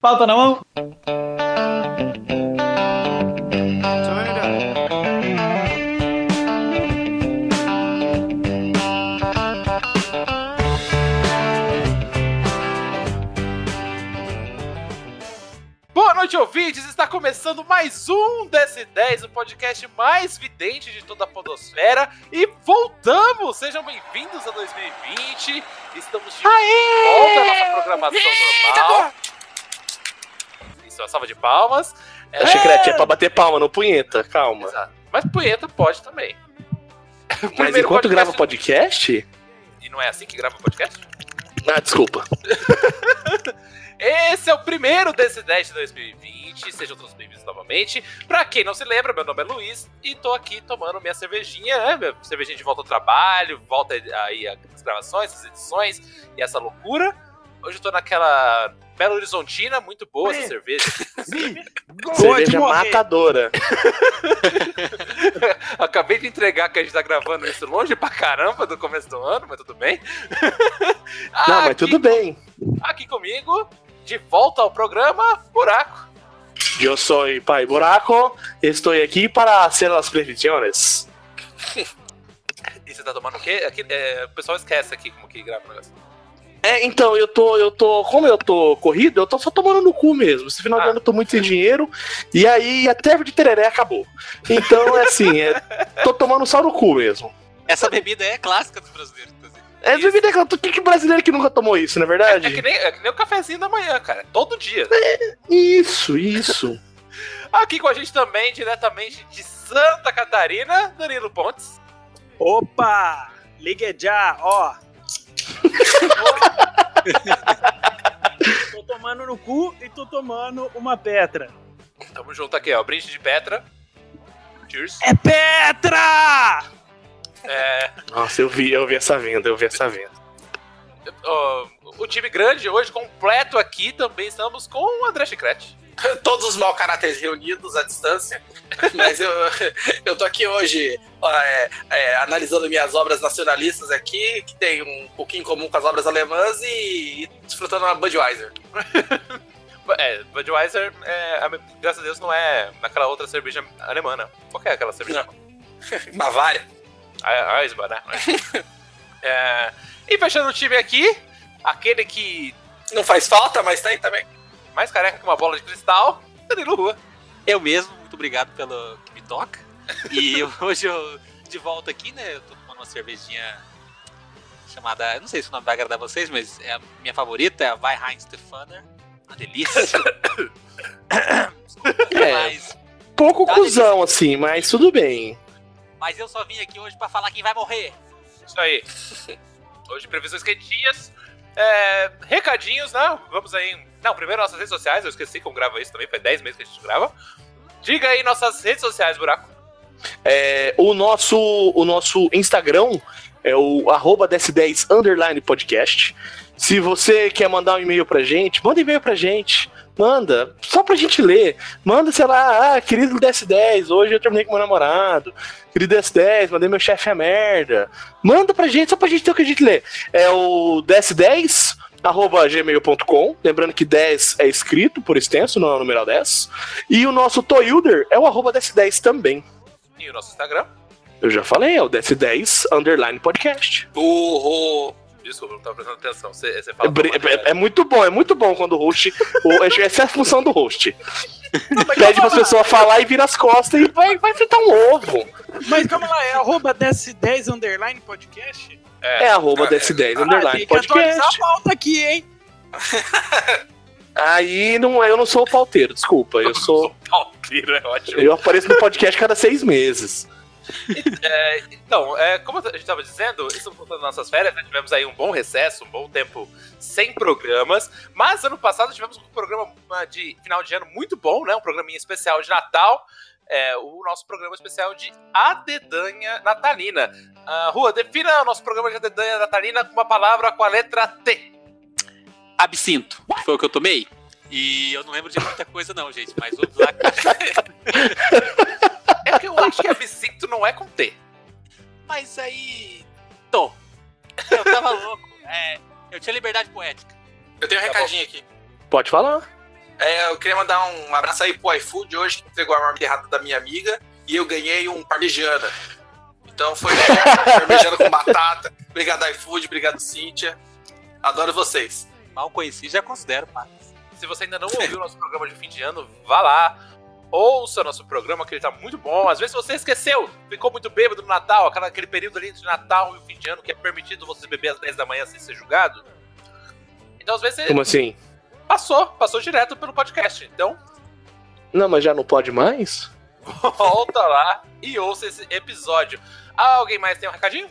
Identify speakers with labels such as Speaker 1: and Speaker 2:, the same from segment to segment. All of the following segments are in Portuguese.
Speaker 1: Pauta na mão.
Speaker 2: Boa noite, ouvintes! Está começando mais um DS10, o podcast mais vidente de toda a podosfera. E voltamos! Sejam bem-vindos a 2020. Estamos de volta à nossa programação normal. Isso, uma salva de palmas. É,
Speaker 3: que era- é pra bater palma, não punheta, calma.
Speaker 2: Exato. Mas punheta pode também.
Speaker 3: Mas enquanto
Speaker 2: podcast-
Speaker 3: grava podcast?
Speaker 2: E não é assim que grava podcast?
Speaker 3: Ah, desculpa.
Speaker 2: Esse é o primeiro desse 10 de 2020. Sejam todos bem-vindos novamente. Pra quem não se lembra, meu nome é Luiz e tô aqui tomando minha cervejinha, né? Minha cervejinha de volta ao trabalho, volta aí as gravações, as edições e essa loucura. Hoje eu tô naquela Belo Horizontina, muito boa essa cerveja.
Speaker 3: Cerveja matadora.
Speaker 2: Acabei de entregar que a gente tá gravando isso longe pra caramba do começo do ano, mas tudo bem.
Speaker 3: Não, mas tudo bem.
Speaker 2: Aqui comigo, de volta ao programa Buraco.
Speaker 3: Eu sou Pai Buraco, estou aqui para hacer as previsões.
Speaker 2: E você tá tomando o quê? Aqui, é, o pessoal esquece aqui como que grava o negócio.
Speaker 3: É, então, eu tô, eu tô, como eu tô corrido, eu tô só tomando no cu mesmo. Esse final de
Speaker 2: Ah.
Speaker 3: ano eu tô muito sem dinheiro, e aí até de tereré acabou. Então, é assim, é, tô tomando só no cu mesmo.
Speaker 4: Essa bebida é clássica dos brasileiros, inclusive.
Speaker 3: É
Speaker 2: Isso.
Speaker 3: bebida que eu que, que brasileiro que nunca tomou isso, não é
Speaker 2: É,
Speaker 3: verdade?
Speaker 2: que nem, é que nem o cafezinho da manhã, cara. Todo dia.
Speaker 3: Isso, isso.
Speaker 2: Aqui com a gente também, diretamente de Santa Catarina, Danilo Pontes.
Speaker 1: Opa! Ligue já, ó. tô tomando no cu e tô tomando uma Petra.
Speaker 2: Tamo junto aqui, ó. Brinde de Petra. Cheers.
Speaker 1: É Petra!
Speaker 2: É,
Speaker 3: Nossa, eu vi, eu vi essa venda, eu vi essa venda.
Speaker 2: ó, o time grande hoje completo aqui também estamos com o André Chicrete.
Speaker 5: todos os mau caráteres reunidos à distância. Mas eu, eu tô aqui hoje é, é, analisando minhas obras nacionalistas aqui, que tem um pouquinho em comum com as obras alemãs e, e desfrutando uma Budweiser.
Speaker 2: É, Budweiser, é, graças a Deus, não é naquela outra cerveja alemã, não. Qual que é aquela cerveja?
Speaker 5: Bavária.
Speaker 2: A Eisbah, né? É, e fechando o time aqui, aquele que
Speaker 5: Não faz falta, mas aí também.
Speaker 2: Mais careca que uma bola de cristal, Danilo Rua.
Speaker 4: Eu mesmo, muito obrigado pelo que me toca. E hoje eu, de volta aqui, né, eu tô tomando uma cervejinha chamada, eu não sei se o nome vai agradar vocês, mas é a minha favorita, é a Weihheim Stefaner. Uma delícia. Desculpa,
Speaker 3: É.
Speaker 4: mas,
Speaker 3: Pouco
Speaker 4: Tá
Speaker 3: cuzão, assim, mas tudo bem.
Speaker 4: mas eu só vim aqui hoje pra falar quem vai morrer.
Speaker 2: Isso aí. Hoje, previsões quentinhas. É, recadinhos, né? Vamos aí. Não, primeiro nossas redes sociais, eu esqueci como grava isso também, faz 10 meses que a gente grava. Diga aí nossas redes sociais, buraco.
Speaker 3: É, o, nosso, o nosso Instagram é o arroba DS10 underline podcast. Se você quer mandar um e-mail pra gente, manda e-mail pra gente. Manda, só pra gente ler. Manda, sei lá, ah, querido DS10, hoje eu terminei com meu namorado. Querido DS10, mandei meu chefe a merda. Manda pra gente, só pra gente ter o que a gente lê. É o DS10 arroba gmail.com, lembrando que 10 é escrito por extenso, não é o numeral 10. E o nosso Toilder é o arroba DS10 também.
Speaker 2: E o nosso Instagram.
Speaker 3: Eu já falei, é o DS10 Underline Podcast.
Speaker 5: Burro.
Speaker 2: Desculpa, não tava prestando atenção. Você, você
Speaker 3: É,
Speaker 2: fala. maneiro.
Speaker 3: é- é muito bom, é muito bom quando o host. o- essa é a função do host.
Speaker 1: Não,
Speaker 3: Pede pra pessoa falar e vira as costas e vai, vai fritar um ovo.
Speaker 1: mas calma lá, é arroba DS10 underline podcast?
Speaker 3: É arroba
Speaker 5: Ah,
Speaker 3: DS10
Speaker 1: Ah,
Speaker 3: Underline
Speaker 1: tem que a
Speaker 3: Podcast.
Speaker 1: pauta aqui, hein?
Speaker 3: Aí não, é- eu não sou o pauteiro, desculpa. Eu sou.
Speaker 2: Palpiro, é ótimo.
Speaker 3: Eu apareço no podcast cada seis meses.
Speaker 2: É, então, é, como a gente estava dizendo, estamos voltando às nossas férias, né? tivemos aí um bom recesso, um bom tempo sem programas, mas ano passado tivemos um programa ah, de final de ano muito bom, né? Um programinha especial de Natal, é, o nosso programa especial de Adedanha Natalina. Ah, Rua, defina o nosso programa de Adedanha Natalina com uma palavra com a letra T.
Speaker 4: Absinto, foi o que eu tomei. E eu não lembro de muita coisa não, gente, mas o lá
Speaker 2: É que eu acho que absinto não é com T.
Speaker 4: Mas aí. Tô. Eu tava louco. É, eu tinha liberdade poética.
Speaker 5: Eu tenho um
Speaker 2: Tá
Speaker 5: recadinho aqui.
Speaker 3: Pode falar.
Speaker 5: É, eu queria mandar um abraço aí pro iFood hoje, que entregou a marmita errada da minha amiga, e eu ganhei um parmegiana. Então foi parmegiana com batata. Obrigado, iFood, obrigado, Cíntia. Adoro vocês.
Speaker 4: Mal conheci, já considero, pá.
Speaker 2: Se você ainda não ouviu o nosso programa de fim de ano, vá lá. Ouça nosso programa, que ele tá muito bom. Às vezes você esqueceu, ficou muito bêbado no Natal, aquela, aquele período ali entre Natal e o fim de ano que é permitido você beber às 10 da manhã sem ser julgado. Então, às vezes você
Speaker 3: Como assim?
Speaker 2: Passou, passou direto pelo podcast. Então,
Speaker 3: Não, mas já não pode mais?
Speaker 2: volta lá e ouça esse episódio. Ah, alguém mais tem um recadinho?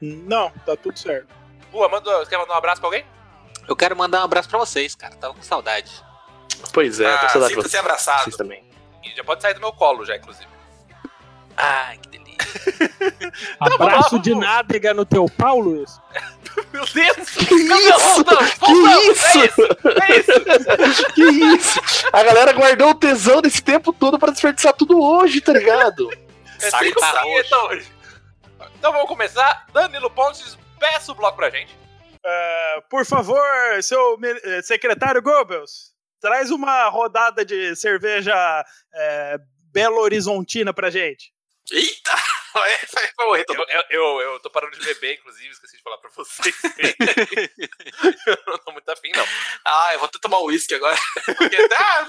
Speaker 1: Não, tá tudo certo.
Speaker 2: Boa, manda, quer mandar um abraço pra alguém?
Speaker 4: Eu quero mandar um abraço pra vocês, cara. Tava com saudade.
Speaker 3: Pois é,
Speaker 5: Ah,
Speaker 3: tô saudade de
Speaker 5: sinta-se
Speaker 3: vocês,
Speaker 5: abraçado.
Speaker 3: vocês também.
Speaker 2: E já pode sair do meu colo, já, inclusive.
Speaker 4: Ai, que delícia.
Speaker 1: Abraço
Speaker 2: vamos.
Speaker 1: de nádega no teu pau, Luiz.
Speaker 2: Meu Deus!
Speaker 3: Que isso? Que
Speaker 2: É
Speaker 3: isso?
Speaker 2: isso! É isso!
Speaker 3: Que isso? A galera guardou o tesão desse tempo todo pra desperdiçar tudo hoje, tá ligado?
Speaker 2: É
Speaker 4: Saco
Speaker 2: cinco
Speaker 4: tá
Speaker 2: vinheta hoje. Então vamos começar. Danilo Pontes, peça o bloco pra gente.
Speaker 1: Ah, por favor, seu eh, secretário Goebbels, traz uma rodada de cerveja eh, Belo Horizontina pra gente.
Speaker 5: Eita! Vai, morrer todo
Speaker 2: Eu, eu, eu, tô parando de beber, inclusive, esqueci de falar pra vocês. eu não tô muito afim, não.
Speaker 5: Ah, eu vou até tomar uísque agora. Porque, ah.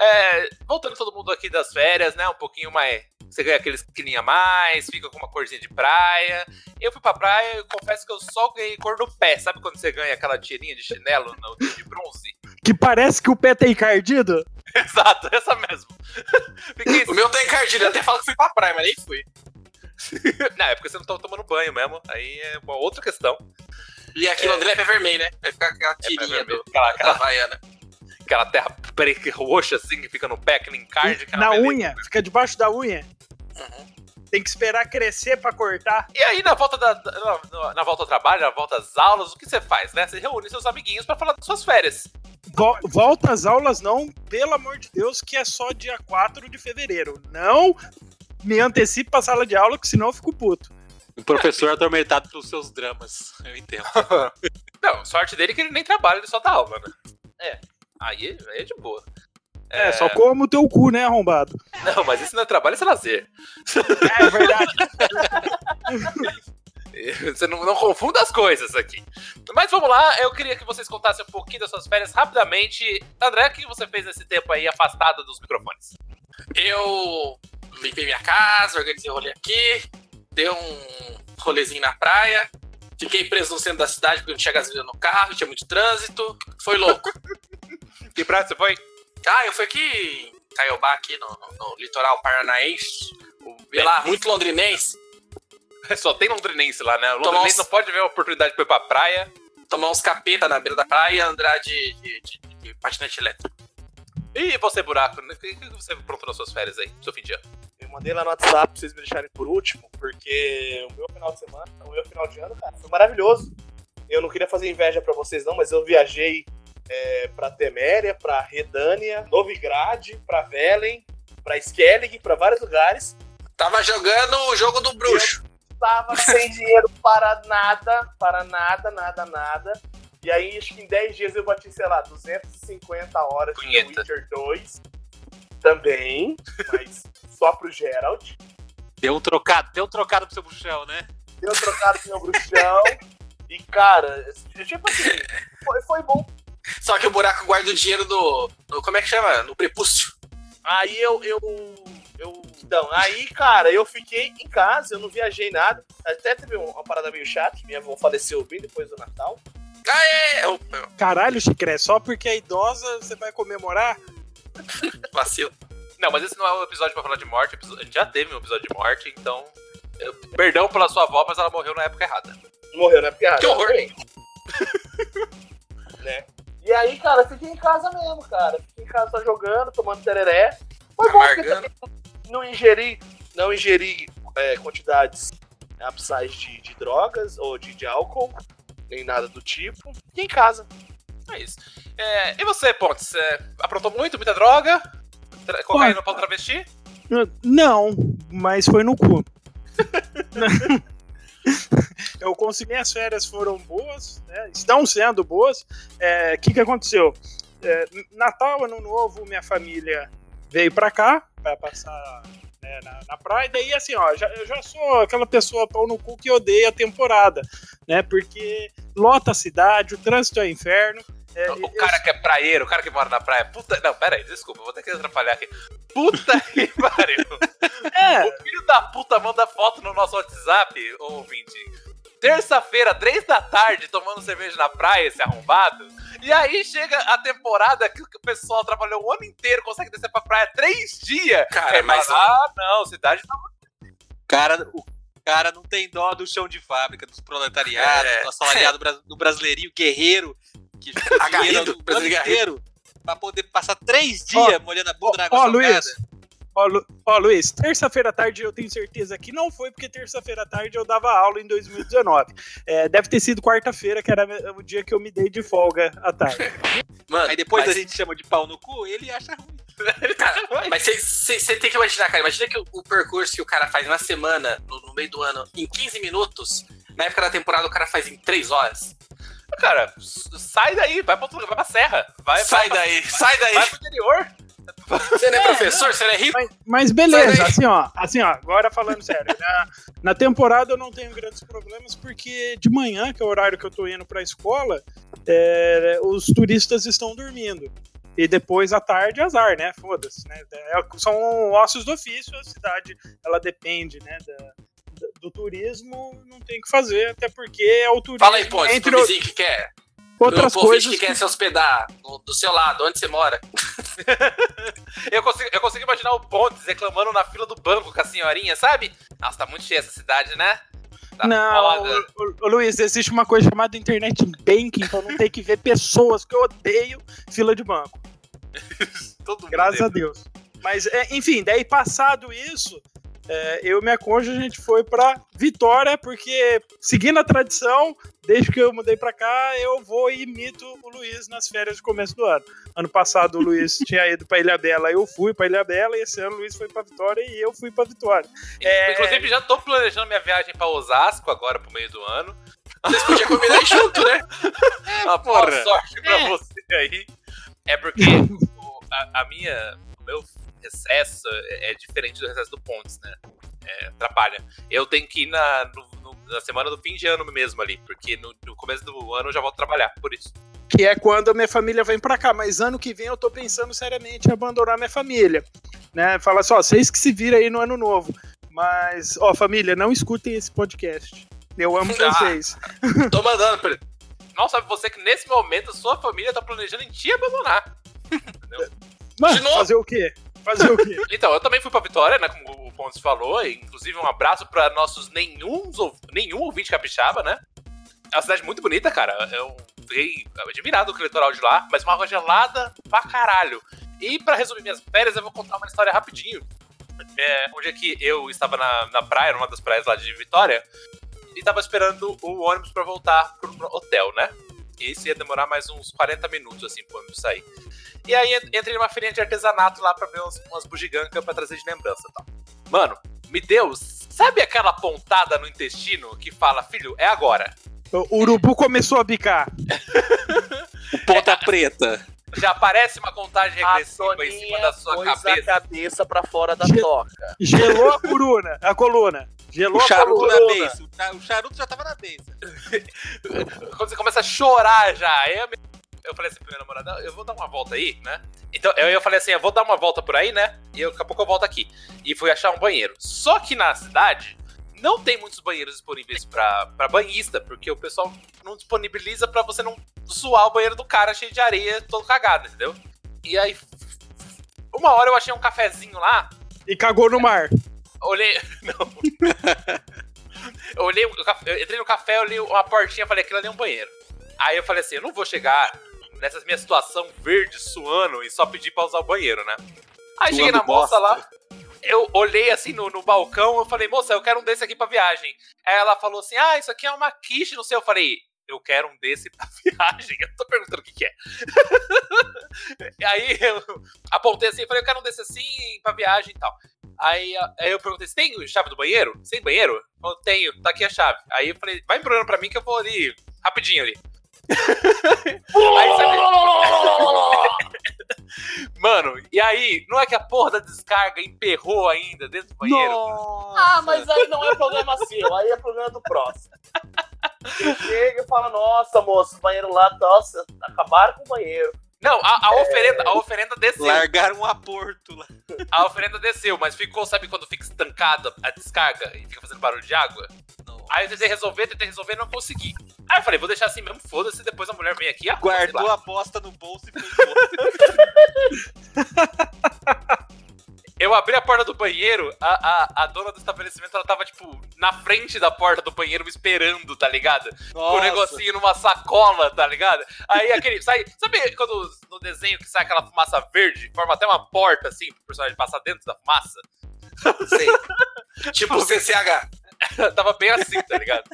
Speaker 2: É, voltando todo mundo aqui das férias, né? Um pouquinho mais. Você ganha aqueles quilinhos a mais, fica com uma corzinha de praia. Eu fui pra praia e confesso que eu só ganhei cor no pé. Sabe quando você ganha aquela tirinha de chinelo no, de bronze?
Speaker 1: Que parece que o pé tá encardido.
Speaker 2: Exato, essa mesmo. Fiquei
Speaker 5: O meu tá encardilho, eu até falo que fui pra praia, mas nem fui.
Speaker 2: Não, é porque você não tá tomando banho mesmo. Aí é uma outra questão.
Speaker 5: E aqui em Londrina é pé vermelho, né? Vai ficar aquela
Speaker 2: pé
Speaker 5: tirinha
Speaker 2: vermelho.
Speaker 5: do,
Speaker 2: Aquela-
Speaker 5: da
Speaker 2: aquela-
Speaker 5: Havaiana.
Speaker 2: Aquela terra preta roxa assim que fica no pé, aquele encarte. aquela
Speaker 1: Na
Speaker 2: beleza.
Speaker 1: unha, fica debaixo da unha.
Speaker 5: Uhum.
Speaker 1: Tem que esperar crescer pra cortar.
Speaker 2: E aí, na volta, da, na, na volta ao trabalho, na volta às aulas, o que você faz, né? Você reúne seus amiguinhos pra falar das suas férias.
Speaker 1: Vo- volta às aulas não, pelo amor de Deus, que é só dia 4 de fevereiro. Não me antecipe pra sala de aula, que senão eu fico puto.
Speaker 4: O professor atormentado pelos seus dramas. Eu entendo.
Speaker 2: Não, sorte dele é que ele nem trabalha, ele só dá aula, né? É. Aí, aí é de boa.
Speaker 1: É, só como o teu cu, né, arrombado?
Speaker 2: Não, mas isso não é trabalho, isso é lazer.
Speaker 1: É verdade.
Speaker 2: Você não, não confunda as coisas aqui. Mas vamos lá, eu queria que vocês contassem um pouquinho das suas férias rapidamente. André, o que você fez nesse tempo aí afastado dos microfones?
Speaker 5: Eu limpei minha casa, organizei o rolê aqui, dei um rolezinho na praia, fiquei preso no centro da cidade porque não tinha gasolina no carro, tinha muito trânsito. Foi louco.
Speaker 2: Que praia você foi?
Speaker 5: ah, eu fui aqui em Caiobá, aqui no, no- litoral paranaense. Vi lá, muito londrinense,
Speaker 2: Só tem londrinense lá, né? O londrinense
Speaker 5: uns-
Speaker 2: não pode ver a oportunidade de ir pra praia.
Speaker 5: tomar uns capeta na beira da praia e andar de, de, de- de patinete elétrico.
Speaker 2: E você, buraco, o que que você aprontou nas suas férias aí, no seu fim de ano?
Speaker 3: Eu mandei lá no WhatsApp pra vocês me deixarem por último, porque o meu final de semana, o meu final de ano, cara, foi maravilhoso. Eu não queria fazer inveja pra vocês não, mas eu viajei é, pra Teméria, pra Redânia, Novigrad, pra Velen, pra Skellig, pra vários lugares.
Speaker 5: Tava jogando o jogo do bruxo.
Speaker 3: Tava sem dinheiro para nada, para nada, nada, nada. E aí, acho que em 10 dias eu bati, sei lá, 250 horas de. Witcher 2. Também, mas só pro Geralt.
Speaker 4: Deu um trocado, deu um trocado pro seu bruxão, né?
Speaker 3: deu trocado com o meu bruxão. E, cara, tipo assim, foi, foi bom.
Speaker 5: Só que o buraco guarda o dinheiro do. do- como é que chama? No prepúcio.
Speaker 3: Aí eu, eu, eu. Então, aí, cara, eu fiquei em casa, eu não viajei nada. Até teve um, uma parada meio chata, minha avó faleceu bem depois do Natal.
Speaker 5: É, eu, eu
Speaker 1: Caralho, Chicré, só porque é idosa você vai comemorar?
Speaker 5: vacilo.
Speaker 2: Não, mas esse não é um episódio pra falar de morte. A gente já teve um episódio de morte, então. eu- Perdão pela sua avó, mas ela morreu na época errada.
Speaker 3: Morreu, né? Porque, ah,
Speaker 5: Que horror.
Speaker 3: né? E aí, cara, fiquei em casa mesmo, cara. Fiquei em casa só jogando, tomando tereré. Foi bom porque também não ingeri, não ingeri é, quantidades absais de, de drogas ou de, de álcool, nem nada do tipo. Fiquei em casa.
Speaker 2: É isso. É, e você, Pontes? É, aprontou muito, muita droga? Tra cocaína pra um travesti?
Speaker 1: Não, mas foi no cu. eu consegui, as férias foram boas, né? estão sendo boas. O é, que, que aconteceu? É, Natal, Ano Novo, minha família veio pra cá para passar né, na, na, praia. E daí, assim, ó, já, eu já sou aquela pessoa pau no cu que odeia a temporada, né? Porque lota a cidade, o trânsito é inferno. É,
Speaker 2: o cara eu... que é praieiro, o cara que mora na praia. Puta. Não, pera aí, desculpa, vou ter que atrapalhar aqui. Puta que pariu. É. O filho da puta manda foto no nosso WhatsApp, ouvinte. Terça-feira, três da tarde, tomando cerveja na praia, esse arrombado. E aí chega a temporada que o pessoal trabalhou o ano inteiro, consegue descer pra praia três dias.
Speaker 5: Cara, é, mas.
Speaker 2: Ah, não, cidade tá.
Speaker 4: Cara, o cara não tem dó do chão de fábrica, dos proletariados, é. do assalariado do brasileirinho guerreiro que
Speaker 5: agarrido o ano
Speaker 4: inteiro pra poder passar três dias oh, molhando a bunda oh, na água oh, Luiz,
Speaker 1: Ó, Lu, ó, Luiz, terça-feira à tarde eu tenho certeza que não foi porque terça-feira à tarde eu dava aula em 2019. É, deve ter sido quarta-feira, que era o dia que eu me dei de folga à tarde.
Speaker 4: Mano, Aí depois mas... a gente chama de pau no cu, ele acha ruim.
Speaker 5: Cara, mas você tem que imaginar, cara. Imagina que o, o, percurso que o cara faz na semana, no, no meio do ano, em 15 minutos, na época da temporada o cara faz em 3 horas.
Speaker 2: Cara, sai daí, vai pra, outro, vai pra serra. Vai,
Speaker 5: sai
Speaker 2: vai,
Speaker 5: daí, vai, sai daí.
Speaker 2: Vai pro interior.
Speaker 5: Você não é, é professor, você não é rico?
Speaker 1: Mas, mas beleza, assim ó, assim ó, agora falando sério, na, na, temporada eu não tenho grandes problemas porque de manhã, que é o horário que eu tô indo pra escola, é, os turistas estão dormindo. E depois à tarde, azar, né? Foda-se, né? É, são ossos do ofício, a cidade, ela depende, né? Da, do turismo não tem o que fazer, até porque é o turismo.
Speaker 5: Fala aí, pô, entre o que quer.
Speaker 1: Outras coisas
Speaker 5: que quer se hospedar do, do seu lado, onde você mora.
Speaker 2: eu, consigo, eu consigo imaginar o Pontes reclamando na fila do banco com a senhorinha, sabe? Nossa, tá muito cheia essa cidade, né?
Speaker 1: Tá não, o, o, o, Luiz, existe uma coisa chamada internet banking, então não tem que ver pessoas, que eu odeio fila de banco. Graças a Deus. Mas, é, enfim, daí passado isso, é, eu e minha cônjuge, a gente foi pra Vitória, porque, seguindo a tradição, desde que eu mudei pra cá, eu vou e imito o Luiz nas férias de começo do ano. Ano passado o Luiz tinha ido pra Ilha Bela, eu fui pra Ilha Bela, e esse ano o Luiz foi pra Vitória e eu fui pra Vitória.
Speaker 2: É... Inclusive, já tô planejando minha viagem pra Osasco agora, pro meio do ano.
Speaker 5: Vocês podiam combinar junto, né?
Speaker 2: É, Uma boa sorte pra é. você aí. É porque a, a minha, o meu recesso é, é diferente do recesso do Pontes, né? É, atrapalha. Eu tenho que ir na, no, no, na semana do fim de ano mesmo ali, porque no, no, começo do ano eu já volto trabalhar, por isso.
Speaker 1: Que é quando a minha família vem pra cá, mas ano que vem eu tô pensando seriamente em abandonar minha família. Né? Fala só, vocês que se viram aí no ano novo. Mas, ó, família, não escutem esse podcast. Eu amo ah, vocês.
Speaker 5: Tô mandando, Pedro.
Speaker 2: Não sabe você que nesse momento sua família tá planejando em te abandonar. Entendeu?
Speaker 1: Mas, fazer o quê? Fazer o quê?
Speaker 2: Então, eu também fui pra Vitória, né? Como o Pontes falou. inclusive, um abraço pra nossos nenhum, nenhum ouvinte capixaba, né? É uma cidade muito bonita, cara. Eu fiquei admirado com o litoral de lá, mas uma água gelada pra caralho. E para resumir minhas férias, eu vou contar uma história rapidinho. É, onde é que eu estava na, na praia, numa das praias lá de Vitória, e tava esperando o ônibus para voltar pro hotel, né? E isso ia demorar mais uns 40 minutos, assim, pro ônibus sair. E aí entrei numa feirinha de artesanato lá pra ver umas, umas bugigancas pra trazer de lembrança e tal. Mano, me deu. Sabe aquela pontada no intestino que fala, filho, é agora?
Speaker 1: O urubu começou a bicar.
Speaker 4: o ponta é, preta.
Speaker 2: Já aparece uma contagem regressiva em cima da sua cabeça.
Speaker 5: a cabeça pra fora da Ge toca.
Speaker 1: Gelou a coluna, a coluna. Gelou
Speaker 4: o
Speaker 1: charuto
Speaker 4: na beiça. O charuto já tava na beiça.
Speaker 2: Quando você começa a chorar já, aí a eu falei assim pra minha namorada, eu vou dar uma volta aí, né? Então eu, eu falei assim, eu vou dar uma volta por aí, né? E eu, daqui a pouco eu volto aqui. E fui achar um banheiro. Só que na cidade não tem muitos banheiros disponíveis pra, pra banhista, porque o pessoal não disponibiliza pra você não suar o banheiro do cara cheio de areia, todo cagado, entendeu? E aí, uma hora eu achei um cafezinho lá.
Speaker 1: E cagou no mar.
Speaker 2: Olhei. Não. eu olhei, eu entrei no café, olhei uma portinha, falei, aquilo ali é um banheiro. Aí eu falei assim, eu não vou chegar nessa minha situação verde, suando, e só pedir pra usar o banheiro, né? Aí Suando cheguei na moça bosta. lá, eu olhei assim no, no balcão, eu falei, moça, eu quero um desse aqui pra viagem. Aí ela falou assim, ah, isso aqui é uma quiche, não sei. Eu falei, eu quero um desse pra viagem. Eu tô perguntando o que, que é. aí eu apontei assim, falei, eu quero um desse assim pra viagem e tal. Aí, aí eu perguntei, você tem chave do banheiro? Você tem banheiro? Eu tenho, tá aqui a chave. Aí eu falei, vai embrulhando pra mim que eu vou ali, rapidinho ali. aí, sabe... Mano, e aí, não é que a porra da descarga emperrou ainda dentro do banheiro?
Speaker 3: Nossa. Ah, mas aí não é problema seu, aí é problema do próximo. Chega e fala, nossa, moço, o banheiro lá, nossa, acabaram com o banheiro.
Speaker 2: Não, a, a, oferenda, a oferenda desceu.
Speaker 4: Largaram um aporto lá.
Speaker 2: A oferenda desceu, mas ficou, sabe quando fica estancada a descarga e fica fazendo barulho de água? Não. Aí eu tentei resolver, tentei resolver e não consegui. Aí eu falei, vou deixar assim mesmo, foda-se, depois a mulher vem aqui e
Speaker 4: Guardou a bosta no bolso e foi.
Speaker 2: Eu abri a porta do banheiro, a, a, a, dona do estabelecimento, ela tava, tipo, na frente da porta do banheiro me esperando, tá ligado? Nossa. Com o negocinho numa sacola, tá ligado? Aí aquele. Sai, sabe quando no desenho que sai aquela fumaça verde, forma até uma porta, assim, pro personagem passar dentro da fumaça?
Speaker 5: Sei. tipo CCH.
Speaker 2: tava bem assim, tá ligado?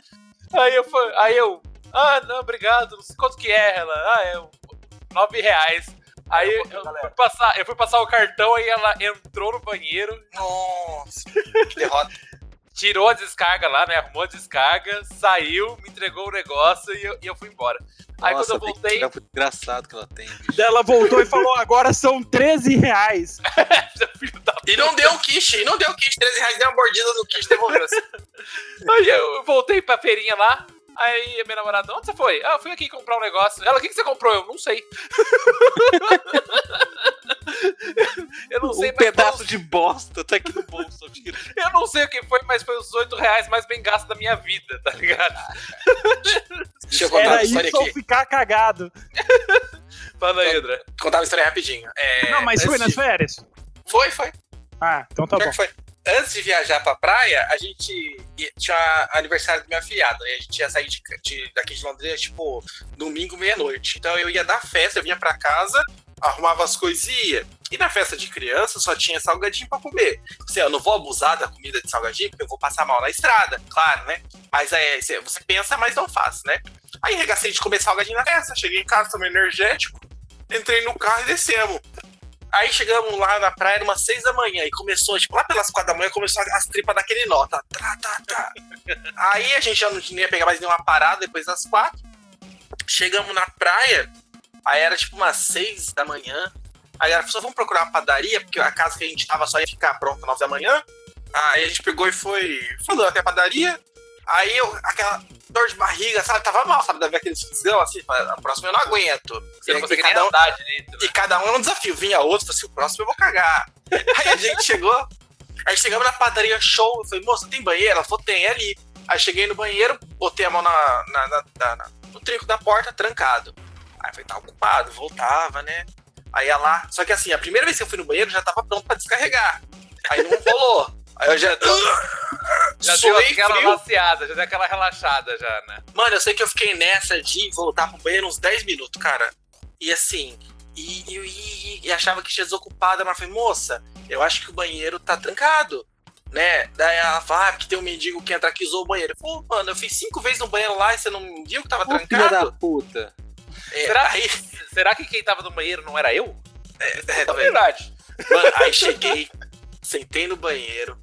Speaker 2: Aí eu, aí eu. Ah, não, obrigado. Não sei quanto que é ela. Ah, é. Nove reais. Aí eu, eu, fui passar, eu fui passar o cartão e ela entrou no banheiro.
Speaker 5: Nossa, que derrota.
Speaker 2: Tirou a descarga lá, né? Arrumou a descarga, saiu, me entregou o negócio e eu, e eu fui embora. Aí Nossa, quando eu voltei.
Speaker 4: Que engraçado que ela tem.
Speaker 1: Bicho. Ela voltou e falou: agora são 13 reais.
Speaker 5: e não deu o quiche, e não deu o quiche, 13 reais, deu uma mordida no quiche, devolveu.
Speaker 2: Aí eu voltei pra feirinha lá, Aí a minha namorada, onde você foi? Ah, eu fui aqui comprar um negócio. Ela, o que, que você comprou? Eu não sei.
Speaker 4: eu não sei, um pedaço de bosta tá aqui no bolso.
Speaker 2: eu não sei o que foi, mas foi os 8 reais mais bem gastos da minha vida, tá ligado?
Speaker 1: Deixa eu contar Era uma história isso aqui. ou ficar cagado.
Speaker 2: Fala aí, André.
Speaker 5: Contar uma história rapidinho.
Speaker 1: É, não, mas foi nas férias?
Speaker 5: Foi, foi.
Speaker 1: Ah, então tá bom.
Speaker 5: Foi antes de viajar pra praia, a gente tinha aniversário do meu afilhado, né? A gente ia sair de, de, daqui de Londrina, tipo, domingo, meia-noite. Então eu ia dar festa, eu vinha pra casa, arrumava as coisas e ia. E na festa de criança só tinha salgadinho pra comer. Assim, eu não vou abusar da comida de salgadinho, porque eu vou passar mal na estrada, claro, né? Mas é, você pensa, mas não faz, né? Aí regacei de comer salgadinho na festa, cheguei em casa, tomei energético, entrei no carro e descemos. Aí chegamos lá na praia, umas seis da manhã, e começou, tipo, lá pelas quatro da manhã, começou as tripas daquele nó, tá, tá, tá, tá. Aí a gente já não ia pegar mais nenhuma parada depois das quatro. Chegamos na praia, aí era tipo umas seis da manhã. Aí ela falou, vamos procurar uma padaria, porque a casa que a gente tava só ia ficar pronta às nove da manhã. Aí a gente pegou e foi, falou até a padaria. Aí eu, aquela dor de barriga, sabe? Tava mal, sabe? Deve aquele fisgão assim, a próxima eu não aguento.
Speaker 2: Você não consegue cada um, direito,
Speaker 5: né? E cada um é um desafio. Vinha outro, falei assim, o próximo eu vou cagar. Aí a gente chegou, aí chegamos na padaria show, eu falei, moça, tem banheiro? Ela falou, tem, é ali. Aí cheguei no banheiro, botei a mão na, na, na, na no trinco da porta, trancado. Aí falei, tá ocupado, voltava, né? Aí ia lá. Só que assim, a primeira vez que eu fui no banheiro já tava pronto pra descarregar. Aí não rolou. Aí eu já.
Speaker 2: já deu aquela frio. vaciada, já deu aquela relaxada já, né?
Speaker 5: Mano, eu sei que eu fiquei nessa de voltar pro banheiro uns 10 minutos, cara. E assim. E, e, e, e achava que tinha desocupado, mas falei, moça, eu acho que o banheiro tá trancado. Né? Daí ela fala, ah, que tem um mendigo que entra aqui e usou o banheiro. Pô, mano, eu fiz cinco vezes no banheiro lá e você não me viu que tava Pô, trancado?
Speaker 4: Filha da puta.
Speaker 2: É, será, aí... será que quem tava no banheiro não era eu? É, é, é verdade.
Speaker 5: Mano, aí cheguei, sentei no banheiro,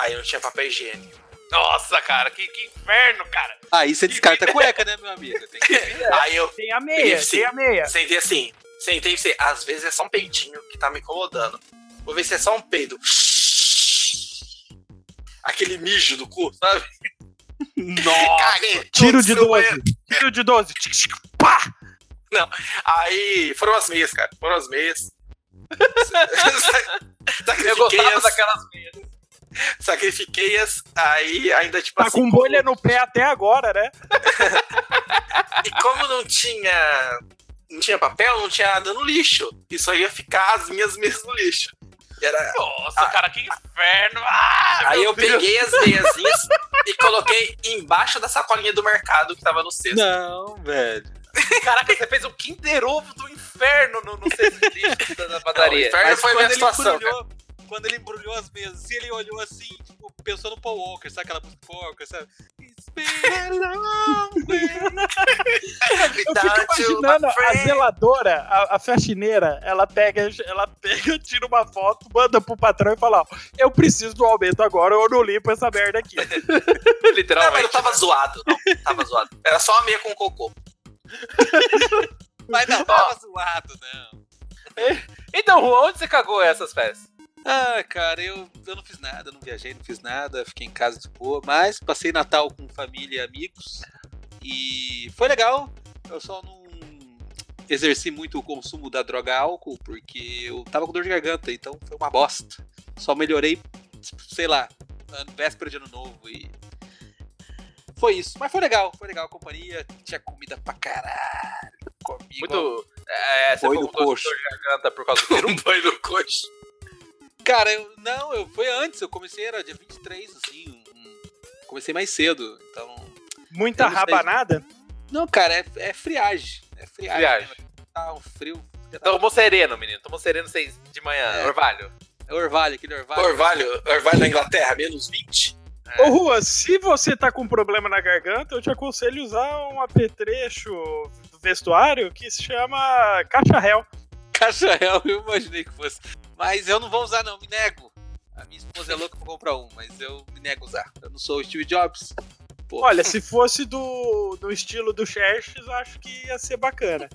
Speaker 5: Aí não tinha papel higiênico.
Speaker 2: Nossa, cara, que, que inferno, cara.
Speaker 4: Aí você descarta a cueca, né, meu amigo? Tem que...
Speaker 5: Aí eu.
Speaker 1: Tem a meia, assim, tem a meia.
Speaker 5: Sentei assim, sentei assim, às vezes é só um peitinho que tá me incomodando. Vou ver se é só um peido. Aquele mijo do cu, sabe?
Speaker 1: Nossa! tiro de 12. Tiro de 12. Pá!
Speaker 5: Não, aí foram as meias, cara. Foram as meias.
Speaker 2: eu gostava daquelas meias.
Speaker 5: Sacrifiquei-as, aí ainda tipo
Speaker 1: tá assim. Tá com bolha como... no pé até agora, né?
Speaker 5: e como não tinha. Não tinha papel, não tinha nada no lixo. Isso aí ia ficar as minhas mesas no lixo.
Speaker 2: Era... Nossa, ah, cara, que inferno! Ah,
Speaker 5: aí eu Deus. peguei as meiazinhas e coloquei embaixo da sacolinha do mercado que tava no cesto.
Speaker 4: Não, velho.
Speaker 2: Caraca, você fez o Kinder Ovo do inferno no, no cesto de lixo da padaria. Não, o
Speaker 5: inferno Mas foi a minha situação.
Speaker 4: Embrulhou, quando ele embrulhou as mesas, e ele olhou assim, tipo, pensou no Paul Walker, sabe aquela música Paul Walker, sabe?
Speaker 1: Eu fico imaginando a zeladora, a, a faxineira, ela pega, ela pega, tira uma foto, manda pro patrão e fala: ó, eu preciso do aumento agora, eu não limpo essa merda aqui.
Speaker 5: Literalmente. Não, mas tava zoado, não. Tava zoado. Era só uma meia com cocô.
Speaker 4: mas não tava zoado, não.
Speaker 2: Então, onde você cagou essas festas?
Speaker 4: Ah, cara, eu, eu não fiz nada, não viajei, não fiz nada, fiquei em casa de boa, mas passei Natal com família e amigos e foi legal. Eu só não exerci muito o consumo da droga álcool porque eu tava com dor de garganta, então foi uma bosta. Só melhorei, sei lá, véspera de ano novo e foi isso. Mas foi legal, foi legal a companhia, tinha comida pra caralho.
Speaker 2: Comigo. Muito. É, você foi no coxo. dor de garganta por causa do peru?
Speaker 5: Foi no coxo.
Speaker 4: Cara, eu, não, eu foi antes, eu comecei, era dia 23, assim, um, comecei mais cedo, então...
Speaker 1: Muita rabanada?
Speaker 4: Não, cara, é, é friagem, é friagem. friagem. Tá um frio.
Speaker 2: Tá... Tomou sereno, menino, tomou sereno seis de manhã, é. orvalho.
Speaker 4: É orvalho, aquele orvalho.
Speaker 5: Orvalho, orvalho na Inglaterra, menos 20.
Speaker 1: É. Ô, Rua, se você tá com problema na garganta, eu te aconselho usar um apetrecho do vestuário que se chama Caixa Réu.
Speaker 4: Caixa Réu, eu imaginei que fosse. Mas eu não vou usar, não, me nego. A minha esposa é louca pra comprar um, mas eu me nego a usar. Eu não sou o Steve Jobs.
Speaker 1: Pô. Olha, se fosse do, do estilo do Xerxes, acho que ia ser bacana.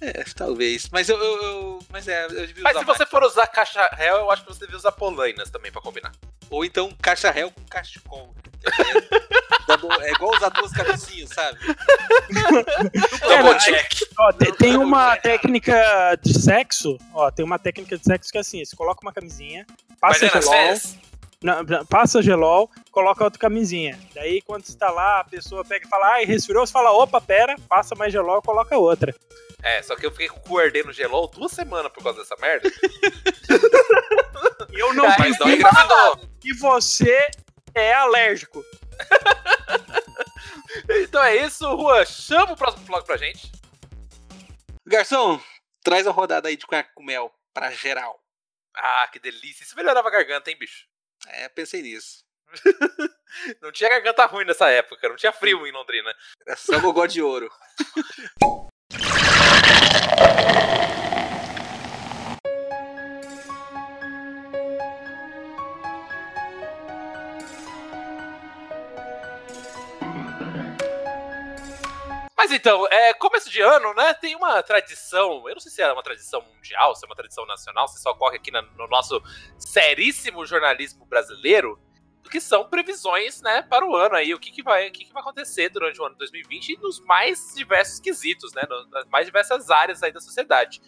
Speaker 4: É, talvez. Mas eu. eu, eu mas é, eu devia
Speaker 2: Mas se mais. você for usar caixa réu, eu acho que você devia usar polainas também pra combinar.
Speaker 4: Ou então caixa réu com cachecol. é igual usar duas cabecinhas, sabe?
Speaker 1: Double check. Ó, tem, tem uma técnica de sexo, ó, tem uma técnica de sexo que é assim, você coloca uma camisinha, passa gelol, não, passa gelol, coloca outra camisinha. Daí quando você tá lá, a pessoa pega e fala, ai, respirou, você fala, opa, pera, passa mais gelol, coloca outra.
Speaker 2: É, só que eu fiquei com o cu ardendo gelol duas semanas por causa dessa merda.
Speaker 1: eu não Mas não engravidou. E você é alérgico.
Speaker 2: então é isso, Rua. Chama o próximo vlog pra gente.
Speaker 4: Garçom, traz a rodada aí de cunhaque com mel pra geral.
Speaker 2: Ah, que delícia. Isso melhorava a garganta, hein, bicho?
Speaker 4: É, pensei nisso.
Speaker 2: não tinha garganta ruim nessa época, não tinha frio em Londrina.
Speaker 4: Era só gogó de ouro.
Speaker 2: Mas então, é, começo de ano, né? Tem uma tradição, eu não sei se é uma tradição mundial, se é uma tradição nacional, se só ocorre aqui na, no nosso seríssimo jornalismo brasileiro, que são previsões, né, para o ano aí, o que, que, vai, o que, que vai acontecer durante o ano de 2020 e nos mais diversos quesitos, né, nas mais diversas áreas aí da sociedade.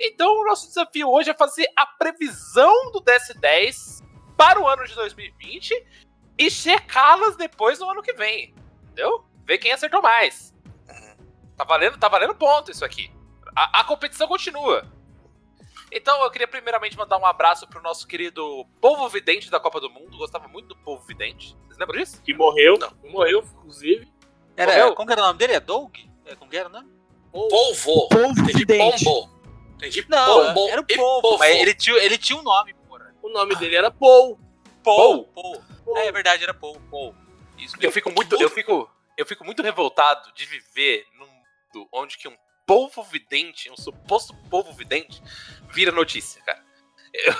Speaker 2: Então, o nosso desafio hoje é fazer a previsão do DS10 para o ano de 2020 e checá-las depois no ano que vem, entendeu? Ver quem acertou mais. Tá valendo, tá valendo ponto isso aqui. A, a competição continua. Então eu queria primeiramente mandar um abraço pro nosso querido povo vidente da Copa do Mundo. Gostava muito do povo vidente. Vocês lembram disso?
Speaker 5: Que morreu. Não. Morreu, inclusive.
Speaker 4: Era, morreu. Como que era o nome dele? É Doug? É, como que era o nome?
Speaker 5: Polvo.
Speaker 1: Polvo vidente.
Speaker 5: Pombo.
Speaker 4: Entendi. Não, pombo era o Polvo, mas ele tinha, ele tinha um nome, porra.
Speaker 5: O nome dele era Paul.
Speaker 4: Paul. Paul. Paul. É, é verdade, era Paul. Paul.
Speaker 2: Isso eu fico muito, eu fico, eu fico muito revoltado de viver mundo onde que um povo vidente, um suposto povo vidente, vira notícia, cara. Eu,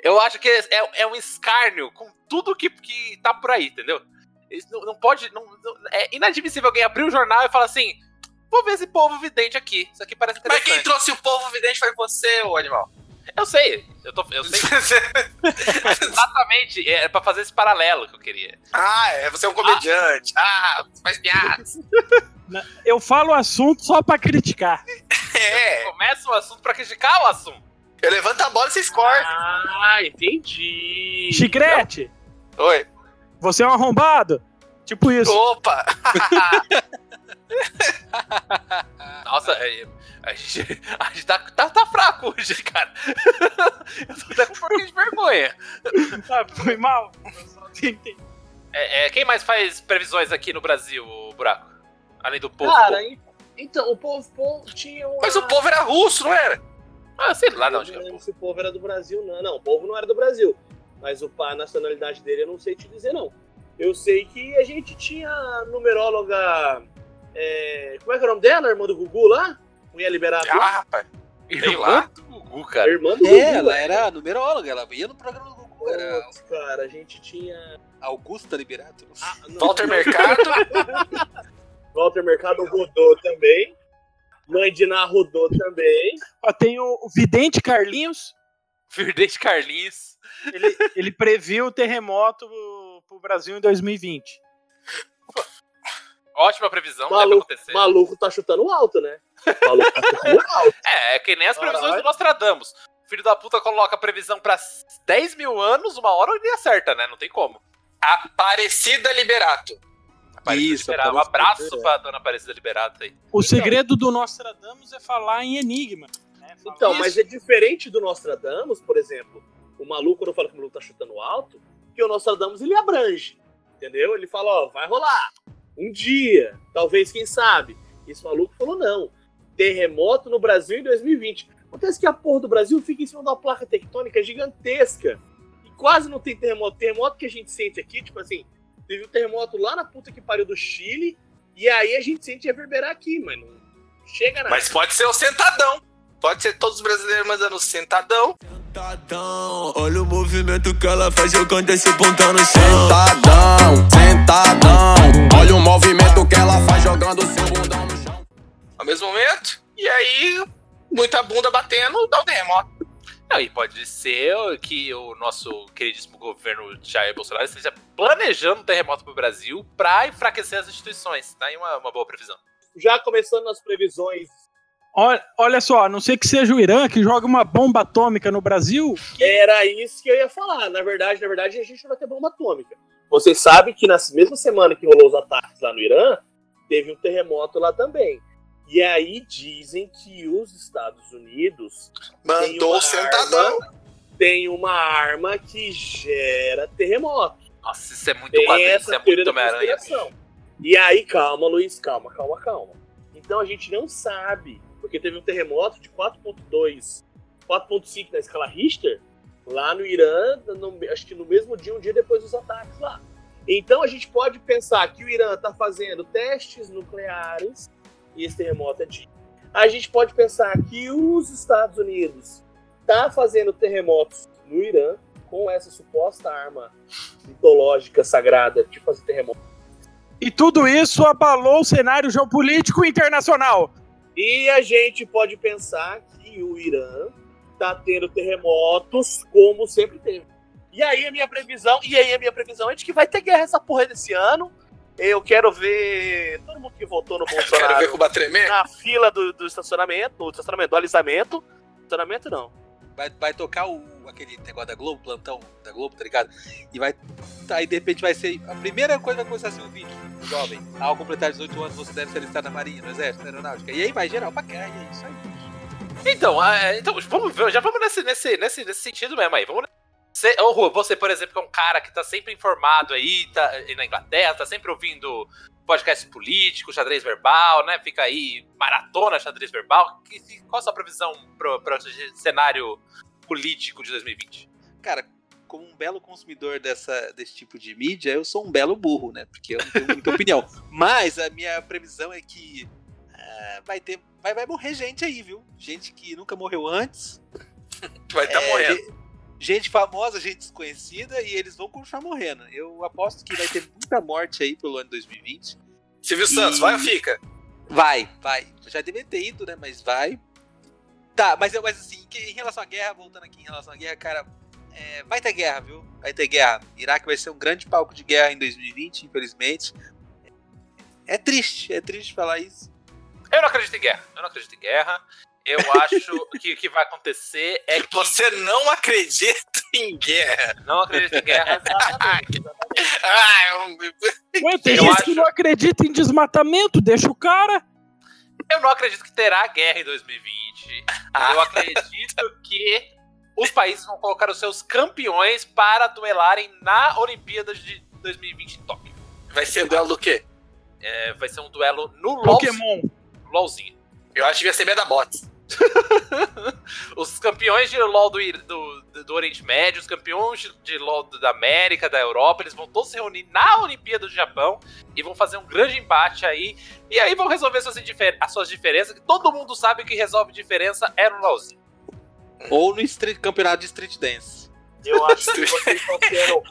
Speaker 2: eu acho que é, é, um escárnio com tudo que, que tá por aí, entendeu? Não, não pode. Não, não, é inadmissível alguém abrir o jornal e falar assim: vou ver esse povo vidente aqui. Isso aqui parece interessante.
Speaker 5: Mas quem trouxe o povo vidente foi você, ô animal.
Speaker 2: Eu sei, eu, tô, eu sei. Exatamente, é pra fazer esse paralelo que eu queria.
Speaker 5: Ah, é, você é um comediante. Ah, ah faz piadas.
Speaker 1: Eu falo o assunto só pra criticar.
Speaker 2: É. Começa o assunto pra criticar o assunto.
Speaker 5: Eu levanto a bola e vocês cortam.
Speaker 2: Ah, entendi.
Speaker 1: Chicrete.
Speaker 5: Oi.
Speaker 1: Você é um arrombado? Tipo isso.
Speaker 5: Opa!
Speaker 2: Nossa, é, a gente, a gente tá, tá, tá, fraco hoje, cara. Eu tô até com um pouquinho de vergonha.
Speaker 1: Ah, foi mal.
Speaker 2: É, é, quem mais faz previsões aqui no Brasil, Buraco? Além do povo.
Speaker 5: Cara, então, o povo, povo tinha uma...
Speaker 2: Mas o povo era russo, não era? Ah, sei lá, não.
Speaker 6: não lembro se o povo era do Brasil, não. Não, o povo não era do Brasil. Mas o, a nacionalidade dele eu não sei te dizer, não.
Speaker 3: Eu sei que a gente tinha numeróloga. É, como é que é o nome dela, irmã do Gugu lá? Mulher liberada.
Speaker 5: Ah, rapaz.
Speaker 2: Irmã do Gugu, cara.
Speaker 3: Irmã do
Speaker 4: É,
Speaker 3: Gugu.
Speaker 4: ela era numeróloga, ela ia no programa do Gugu. Era
Speaker 3: cara, a gente tinha.
Speaker 4: Augusta Liberato.
Speaker 3: Ah.
Speaker 5: Walter Mercado.
Speaker 3: Walter Mercado rodou também. Mãe de Ná rodou também.
Speaker 1: Ó, tem o, Vidente Carlinhos.
Speaker 2: Verdente Carlinhos.
Speaker 1: Ele, ele previu o terremoto pro Brasil em 2020.
Speaker 2: Ótima previsão, deve
Speaker 3: Maluco,
Speaker 2: acontecer.
Speaker 3: maluco tá chutando alto, né? Maluco tá chutando alto.
Speaker 2: É, é que nem as previsões
Speaker 3: Caralho.
Speaker 2: do Nostradamus. Filho da puta coloca a previsão pra 10 mil anos, uma hora ele acerta, né? Não tem como.
Speaker 5: Aparecida Liberato.
Speaker 2: Aparecida
Speaker 4: Isso,
Speaker 2: Liberato. Um abraço
Speaker 4: Liberato.
Speaker 2: pra dona Aparecida Liberato aí.
Speaker 1: O segredo do Nostradamus é falar em enigma. né? Falar-
Speaker 3: Então,
Speaker 2: Isso.
Speaker 3: mas é diferente do Nostradamus, por exemplo. O maluco, quando eu falo que o maluco tá chutando alto, que o Nostradamus ele abrange. Entendeu? Ele fala, ó, vai rolar. Um dia, talvez, quem sabe. Esse maluco falou, não. Terremoto no Brasil em 2020. Acontece que a porra do Brasil fica em cima de uma placa tectônica gigantesca. E quase não tem terremoto. Terremoto que a gente sente aqui, tipo assim, teve um terremoto lá na puta que pariu do Chile. E aí a gente sente reverberar aqui, mas não chega.
Speaker 5: Mas pode ser o sentadão. Pode ser todos os brasileiros mandando sentadão.
Speaker 6: Sentadão, olha o movimento que ela faz jogando esse bundão no chão. Sentadão, sentadão, olha o movimento que ela faz jogando seu bundão no chão.
Speaker 5: Ao mesmo momento. E aí, muita bunda batendo, dá um terremoto.
Speaker 2: Não, e pode ser que o nosso queridíssimo governo Jair Bolsonaro esteja planejando um terremoto pro Brasil pra enfraquecer as instituições. Tá aí uma, uma boa previsão.
Speaker 3: já começando as previsões,
Speaker 1: Olha, olha só, a não ser que seja o Irã que joga uma bomba atômica no Brasil.
Speaker 3: era isso que eu ia falar. Na verdade, na verdade, a gente não vai ter bomba atômica. Vocês sabem que na mesma semana que rolou os ataques lá no Irã, teve um terremoto lá também. E aí dizem que os Estados Unidos Tem
Speaker 5: Mandou sentadão.
Speaker 3: têm uma arma que gera terremoto.
Speaker 2: Nossa, isso é muito
Speaker 3: Tem
Speaker 2: quadrinho, isso é muito Homem-Aranha.
Speaker 3: E aí, calma, Luiz, calma, calma, calma. Então a gente não sabe, porque teve um terremoto de 4.2, 4.5 na escala Richter, lá no Irã, no- acho que no mesmo dia, um dia depois dos ataques lá. Então a gente pode pensar que o Irã está fazendo testes nucleares, e esse terremoto é de. A gente pode pensar que os Estados Unidos tá fazendo terremotos no Irã com essa suposta arma mitológica sagrada de fazer terremoto.
Speaker 1: E tudo isso abalou o cenário geopolítico internacional.
Speaker 3: E a gente pode pensar que o Irã tá tendo terremotos como sempre teve. E aí a minha previsão, e aí a minha previsão é de que vai ter guerra essa porra desse ano. Eu quero ver todo mundo que votou no
Speaker 5: Quero ver
Speaker 3: Bolsonaro
Speaker 5: Cuba tremer.
Speaker 3: na fila do, do estacionamento, do estacionamento, do alisamento. Estacionamento não.
Speaker 4: Vai, vai tocar o, aquele negócio da Globo, plantão da Globo, tá ligado? E vai. Aí de repente vai ser. A primeira coisa vai começar a ser um vídeo. Jovem, ao completar 18 anos você deve ser alistado na Marinha, no Exército, na Aeronáutica. E aí vai geral pra cá, e é isso aí.
Speaker 2: Então, é, então vamos já vamos nesse, nesse, nesse, nesse sentido mesmo aí. Vamos você, você, por exemplo, que é um cara que tá sempre informado aí, tá na Inglaterra, tá sempre ouvindo podcast político, xadrez verbal, né? Fica aí, maratona xadrez verbal. Qual a sua previsão pro, pro cenário político de 2020?
Speaker 4: Cara, como um belo consumidor dessa, desse tipo de mídia, eu sou um belo burro, né? Porque eu não tenho muita opinião. Mas a minha previsão é que ah, vai ter. Vai, vai morrer gente aí, viu? Gente que nunca morreu antes.
Speaker 5: Vai estar
Speaker 4: É,
Speaker 5: morrendo.
Speaker 4: ge- Gente famosa, gente desconhecida, e eles vão continuar morrendo. Eu aposto que vai ter muita morte aí pelo ano 2020.
Speaker 5: Silvio Santos,
Speaker 4: E-
Speaker 5: vai ou fica?
Speaker 4: Vai, vai. Já devia ter ido, né? Mas vai. Tá, mas, eu- mas assim, em relação à guerra, voltando aqui em relação à guerra, cara, é, vai ter guerra, viu? Vai ter guerra. Iraque vai ser um grande palco de guerra em 2020, infelizmente. É triste, é triste falar isso.
Speaker 2: Eu não acredito em guerra. Eu não acredito em guerra. Eu acho que o que vai acontecer é que.
Speaker 5: Você não acredita em guerra.
Speaker 2: Não acredito em guerra.
Speaker 5: Ah, eu...
Speaker 1: Ué, tem
Speaker 2: Eu
Speaker 1: gente
Speaker 2: acho-
Speaker 1: que não acredita em desmatamento, deixa o cara.
Speaker 2: Eu não acredito que terá guerra em 2020. Eu acredito que os países vão colocar os seus campeões para duelarem na Olimpíada de 2020 em Tóquio.
Speaker 5: Vai ser duelo do quê?
Speaker 2: É, vai ser um duelo no LOL,
Speaker 1: Pokémon.
Speaker 2: LOLzinho.
Speaker 5: Eu acho que ia ser Medabots.
Speaker 2: os campeões de LoL do, do, do, Oriente Médio, os campeões de LoL da América, da Europa, eles vão todos se reunir na Olimpíada do Japão e vão fazer um grande embate aí. E aí vão resolver suas as suas diferenças, que todo mundo sabe que resolve diferença é no LoLzinho.
Speaker 4: Ou no street, campeonato de Street Dance.
Speaker 3: Eu acho que vocês estão sendo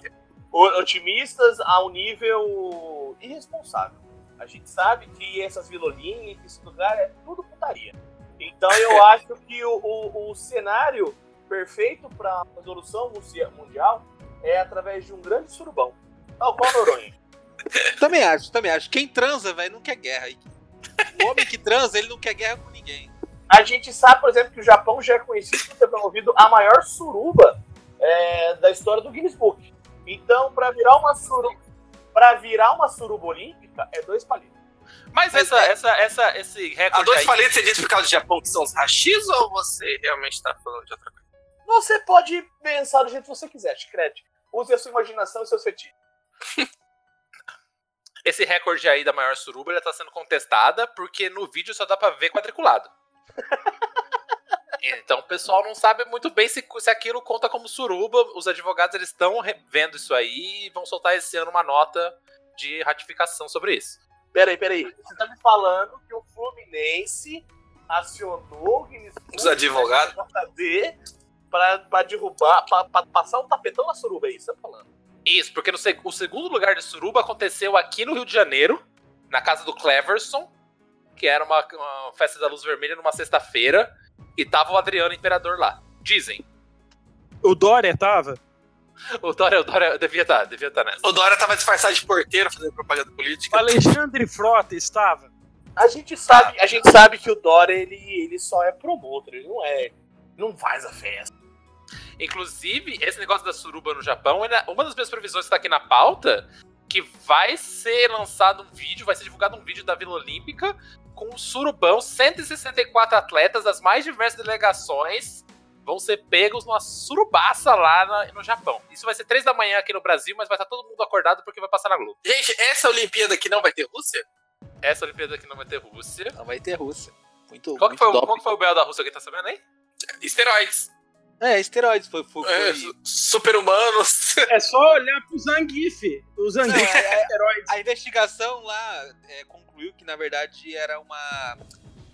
Speaker 3: otimistas a um nível irresponsável. A gente sabe que essas vilolinhas, esse lugar é tudo putaria. Então eu acho que o, o, o cenário perfeito para resolução mundial é através de um grande surubão. Tal qual Noronha.
Speaker 4: também acho, também acho. Quem transa, velho, não quer guerra. O homem que transa, ele não quer guerra com ninguém.
Speaker 3: A gente sabe, por exemplo, que o Japão já é conhecido por ter promovido a maior suruba é, da história do Guinness Book. Então, para virar uma suruba, para virar uma suruba olímpica, é dois palitos.
Speaker 2: Mas, essa, é... essa, essa, esse recorde.
Speaker 5: A dois aí... palitos você disse por causa do Japão que são os rachis ou você realmente está falando de outra coisa?
Speaker 3: Você pode pensar do jeito que você quiser, Chicrete. Use a sua imaginação e seus fetiches.
Speaker 2: Esse recorde aí da maior suruba está sendo contestada porque no vídeo só dá para ver quadriculado. Então o pessoal não sabe muito bem se, se aquilo conta como suruba. Os advogados eles estão vendo isso aí e vão soltar esse ano uma nota de ratificação sobre isso.
Speaker 3: Peraí, peraí. Você tá me falando que o Fluminense acionou
Speaker 5: os advogados
Speaker 3: pra derrubar, pra, passar um tapetão na suruba, é isso que você tá falando?
Speaker 2: Isso, porque no, o segundo lugar de suruba aconteceu aqui no Rio de Janeiro, na casa do Cleverson, que era uma, uma festa da luz vermelha numa sexta-feira. E tava o Adriano Imperador lá. Dizem.
Speaker 1: O Dória tava?
Speaker 2: O Dória, o Dória devia estar, tá, devia estar tá nessa.
Speaker 5: O Dória tava disfarçado de porteiro fazendo propaganda política.
Speaker 1: O Alexandre Frota estava.
Speaker 3: A gente sabe, a gente sabe que o Dória ele, ele só é promotor, ele não é, não faz a festa.
Speaker 2: Inclusive, esse negócio da suruba no Japão, uma das minhas previsões que tá aqui na pauta, que vai ser lançado um vídeo, vai ser divulgado um vídeo da Vila Olímpica com o surubão, 164 atletas das mais diversas delegações vão ser pegos numa surubaça lá no Japão. Isso vai ser três da manhã aqui no Brasil, mas vai estar todo mundo acordado porque vai passar na Globo.
Speaker 5: Gente, essa Olimpíada aqui não vai ter Rússia?
Speaker 2: Essa Olimpíada aqui não vai ter Rússia.
Speaker 4: Não vai ter Rússia. Muito,
Speaker 2: qual,
Speaker 4: muito
Speaker 2: que foi, qual que foi o da Rússia que tá sabendo aí?
Speaker 5: Esteroides.
Speaker 4: É, esteroides. Foi, foi,
Speaker 5: é, super-humanos.
Speaker 1: É só olhar pro Zangief. O Zangief é, é esteroides.
Speaker 4: A investigação lá é, concluiu que, na verdade, era uma...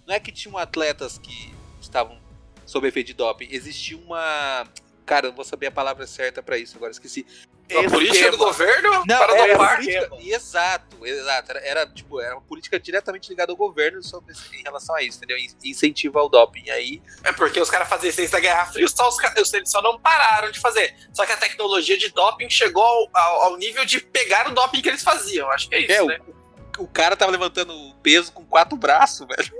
Speaker 4: Não é que tinham atletas que estavam sob efeito de doping. Existia uma... Cara, não vou saber a palavra certa para isso, agora esqueci.
Speaker 5: Uma política do governo
Speaker 4: não, para era dopar. Política, exato, exato. Era, era, tipo, era uma política diretamente ligada ao governo sobre, em relação a isso, entendeu? Incentivo ao doping. Aí...
Speaker 5: É porque os caras faziam isso da Guerra Fria, só os, eles só não pararam de fazer. Só que a tecnologia de doping chegou ao, ao, ao nível de pegar o doping que eles faziam. Acho que é isso, é, né?
Speaker 4: O, o cara tava levantando peso com quatro braços, velho.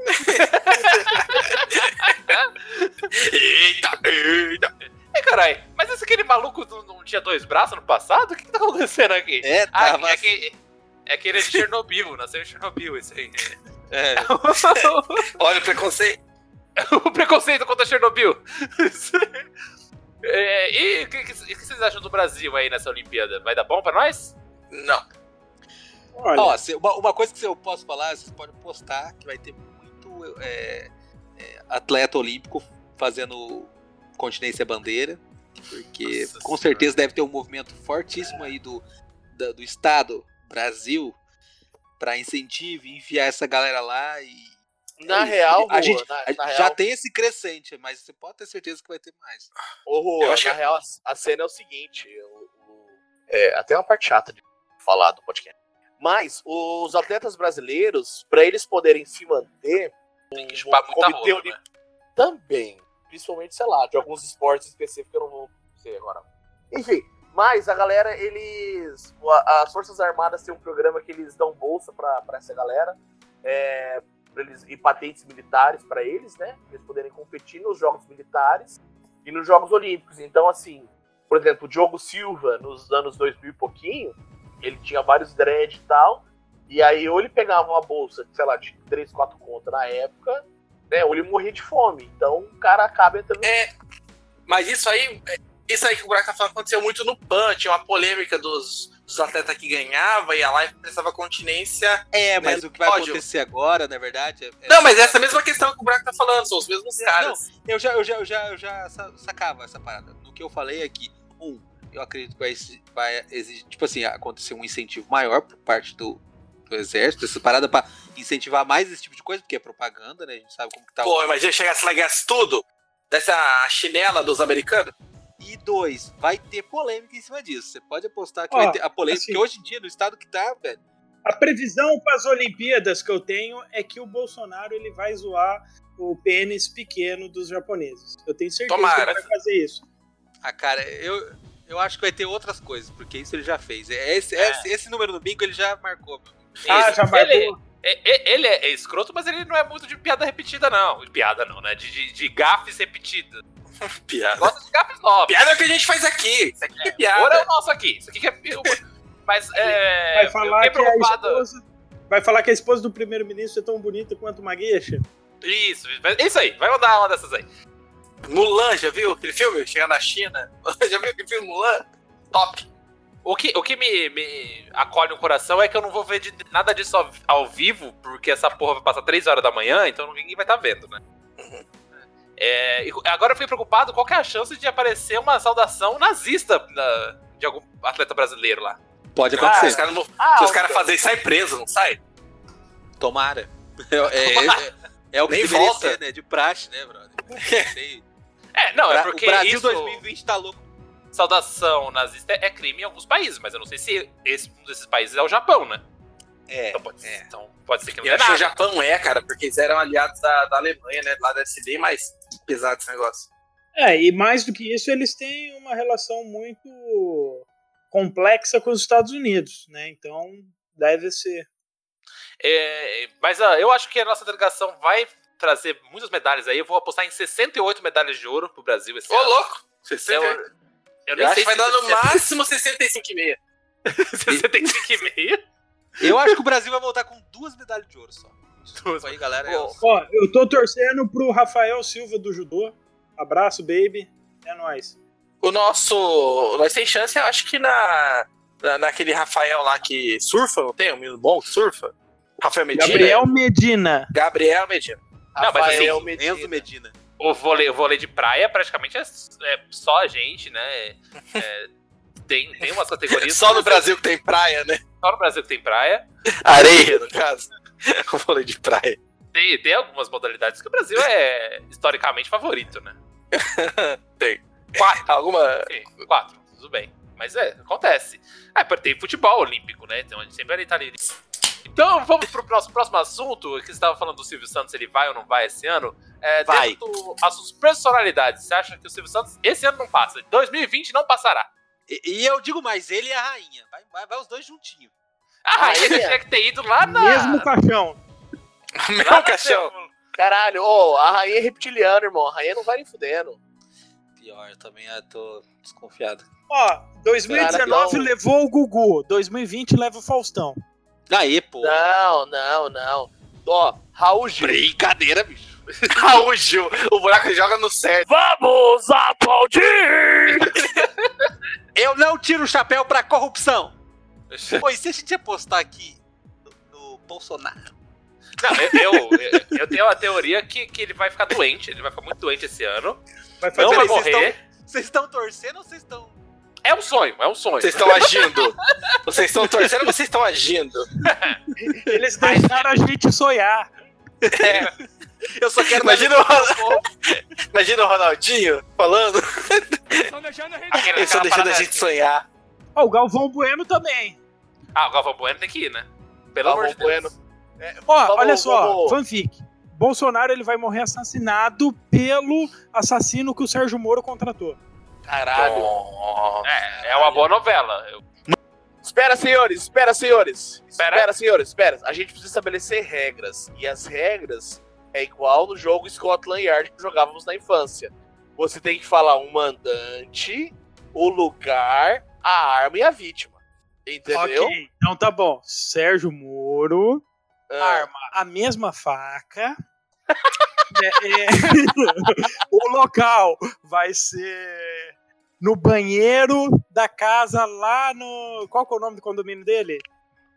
Speaker 5: eita, eita.
Speaker 2: É, carai, mas esse aquele maluco não, não, tinha dois braços no passado? O que, que tá acontecendo aqui?
Speaker 4: É,
Speaker 2: ah,
Speaker 4: tava...
Speaker 2: é, que, é que ele é de Chernobyl, nasceu em Chernobyl esse aí.
Speaker 5: É. Olha o preconceito.
Speaker 2: o preconceito contra Chernobyl. é, e o que, que, que, vocês acham do Brasil aí nessa Olimpíada? Vai dar bom pra nós?
Speaker 5: Não.
Speaker 4: Olha. Ó, uma, uma, coisa que eu posso falar, vocês podem postar que vai ter muito é, é, atleta olímpico fazendo continência bandeira, porque Nossa com certeza deve ter um movimento fortíssimo aí do, do, do Estado, Brasil, para incentivo enviar essa galera lá e.
Speaker 3: Na é real,
Speaker 4: a gente
Speaker 3: na,
Speaker 4: na já real... tem esse crescente, mas você pode ter certeza que vai ter mais.
Speaker 3: Ô, Rua, na acho... real, a cena é o seguinte: eu, é até uma parte chata de falar do podcast. Mas os atletas brasileiros, para eles poderem se manter,
Speaker 2: tem que chupar muita comitê roupa, né?
Speaker 3: também principalmente, sei lá, de alguns esportes específicos que eu não vou sei agora. Enfim, mas a galera, eles. As Forças Armadas têm um programa que eles dão bolsa pra essa galera. É, eles, e patentes militares para eles, né? Pra eles poderem competir nos Jogos Militares e nos Jogos Olímpicos. Então, assim, por exemplo, o Diogo Silva, nos anos 2000 e pouquinho, ele tinha vários dread e tal. E aí, ou ele pegava uma bolsa, sei lá, de 3, 4 contas na época, né? Ou ele morria de fome. Então o cara acaba entrando.
Speaker 5: É. Mas isso aí. Isso aí que o Buraco tá falando aconteceu muito no PAN, tinha uma polêmica dos dos atletas que ganhava, ia lá e prestava continência.
Speaker 4: É, mas né, o que vai pódio. acontecer agora, na verdade. É,
Speaker 5: é... Não, mas essa mesma questão que o Braco tá falando, são os mesmos caras.
Speaker 4: Não, eu já, eu já, eu já, eu já sacava essa parada. No que eu falei aqui, um, eu acredito que vai, vai exigir, tipo assim, acontecer um incentivo maior por parte do, do exército, essa parada pra incentivar mais esse tipo de coisa, porque é propaganda, né? A gente sabe como que tá.
Speaker 5: Pô, o... imagina chegasse lá e ganhasse tudo dessa chinela dos americanos.
Speaker 4: E dois, vai ter polêmica em cima disso. Você pode apostar que Ó, vai ter a polêmica, assim, hoje em dia, no estado que tá, velho.
Speaker 1: A previsão para as Olimpíadas que eu tenho é que o Bolsonaro ele vai zoar o pênis pequeno dos japoneses. Eu tenho certeza Tomara. que ele vai fazer isso.
Speaker 4: Ah, cara, eu, eu acho que vai ter outras coisas, porque isso ele já fez. É esse, é. esse, esse número no bingo ele já marcou.
Speaker 1: Ah, já marcou.
Speaker 2: Ele, é, ele é, escroto, mas ele não é muito de piada repetida, não. Piada não, né? De, de, de gafes repetidas.
Speaker 5: piada. Gosta de gafes novos. Piada é o que a gente faz aqui. Isso aqui é, é piada. Agora
Speaker 2: é o nosso aqui. Isso aqui que é. Mas é.
Speaker 1: Vai falar, que a esposa, vai falar que a esposa do primeiro-ministro é tão bonita quanto uma gueixa?
Speaker 2: Isso, isso aí. Vai mandar uma dessas aí.
Speaker 5: Mulan, já viu aquele filme? Chegar na China. já viu aquele filme Mulan? Top.
Speaker 2: O que, o que me, me acolhe no coração é que eu não vou ver de, nada disso ao, ao, vivo, porque essa porra vai passar 3 horas da manhã, então ninguém vai estar tá vendo, né? Uhum. É, agora eu fiquei preocupado, qual é a chance de aparecer uma saudação nazista na, de algum atleta brasileiro lá?
Speaker 4: Pode ah, acontecer. Ah,
Speaker 5: os caras ah, os cara fazerem sai preso, não sai?
Speaker 4: Tomara. É, é, é, é o que Nem volta. Ser, né? De praxe, né, brother?
Speaker 2: É, não, é porque.
Speaker 4: O Brasil
Speaker 2: isso...
Speaker 4: 2020 tá louco.
Speaker 2: Saudação nazista é crime em alguns países, mas eu não sei se esse, um desses países é o Japão, né?
Speaker 5: É. Então pode, é. Então pode ser que não Eu acho que o Japão é, cara, porque eles eram aliados da, da Alemanha, né? Lá deve ser bem mais pesado esse negócio.
Speaker 1: É, e mais do que isso, eles têm uma relação muito complexa com os Estados Unidos, né? Então deve ser.
Speaker 2: É, mas eu acho que a nossa delegação vai trazer muitas medalhas aí. Eu vou apostar em 68 medalhas de ouro pro Brasil esse
Speaker 5: Ô, ano. Ô, louco! 68. Eu, eu, eu acho que vai dar no máximo 65,5.
Speaker 2: 65,5?
Speaker 4: Eu acho que o Brasil vai voltar com duas medalhas de ouro só.
Speaker 2: Duas aí, galera.
Speaker 1: Ó, ó, eu tô torcendo pro Rafael Silva do Judô. Abraço, baby. É nóis.
Speaker 5: O nosso. Nós tem chance, eu acho que na, na, naquele Rafael lá que surfa, não tem? Um menino bom que surfa? Rafael Medina.
Speaker 1: Gabriel Medina.
Speaker 5: Gabriel Medina.
Speaker 2: Não, mas assim, Medina. Enzo Medina. O vôlei, o vôlei de praia praticamente é, é só a gente, né? É, tem, tem umas categorias.
Speaker 5: só no Brasil que tem praia, né?
Speaker 2: Só no Brasil que tem praia.
Speaker 5: Areia, no caso. o vôlei de praia.
Speaker 2: Tem, tem algumas modalidades que o Brasil é historicamente favorito, né?
Speaker 5: tem.
Speaker 2: Quatro. Alguma. Tem, quatro, tudo bem. Mas é, acontece. É, tem futebol olímpico, né? Então a gente sempre vai estar ali. Então vamos pro próximo, próximo assunto, que você estava falando do Silvio Santos, ele vai ou não vai esse ano. É, vai. Do, as suas personalidades, você acha que o Silvio Santos esse ano não passa? 2020 não passará.
Speaker 4: E, e eu digo mais, ele e a rainha. Vai, vai, vai os dois juntinhos.
Speaker 2: A rainha tinha que ter ido lá na...
Speaker 1: Mesmo caixão.
Speaker 5: Mesmo caixão. Caralho, oh, a rainha é reptiliana, irmão. A rainha não vai nem fudendo.
Speaker 4: Pior, eu também tô desconfiado.
Speaker 1: Ó, 2019 Cara, levou o Gugu, 2020 leva o Faustão.
Speaker 4: Aí, pô.
Speaker 5: Não, não, não. Ó, Raul Gil.
Speaker 4: Brincadeira, bicho.
Speaker 5: Raul Gil. O buraco joga no certo.
Speaker 2: Vamos aplaudir!
Speaker 4: Eu não tiro o chapéu pra corrupção. Pô, e se a gente apostar aqui no, no Bolsonaro?
Speaker 2: Não, eu, eu, eu, tenho a teoria que, que ele vai ficar doente. Ele vai ficar muito doente esse ano.
Speaker 4: Vai fazer, não vai morrer. Vocês estão torcendo ou vocês estão
Speaker 2: é um sonho, é um sonho.
Speaker 5: Vocês estão agindo. Vocês estão torcendo vocês estão agindo?
Speaker 1: Eles deixaram a gente sonhar.
Speaker 5: É. Eu só quero. Imagina o, Ronald... Imagina o Ronaldinho falando. Estão deixando a gente, Eles estão deixando a gente sonhar.
Speaker 1: Ó, oh, o Galvão Bueno também.
Speaker 2: Ah, o Galvão Bueno tem que ir, né? Pelo Galvão amor de Bueno.
Speaker 1: É, Ó, vamos, olha só, vamos... fanfic. Bolsonaro ele vai morrer assassinado pelo assassino que o Sérgio Moro contratou.
Speaker 5: Caralho.
Speaker 2: É, é uma boa novela. Eu...
Speaker 5: Espera, senhores, espera, senhores. Espera. espera, senhores, espera. A gente precisa estabelecer regras. E as regras é igual no jogo Scotland Yard que jogávamos na infância. Você tem que falar um mandante, o lugar, a arma e a vítima. Entendeu? Ok,
Speaker 1: então tá bom. Sérgio Moro, ah. arma a mesma faca. é, é... o local vai ser no banheiro da casa lá no. Qual que é o nome do condomínio dele?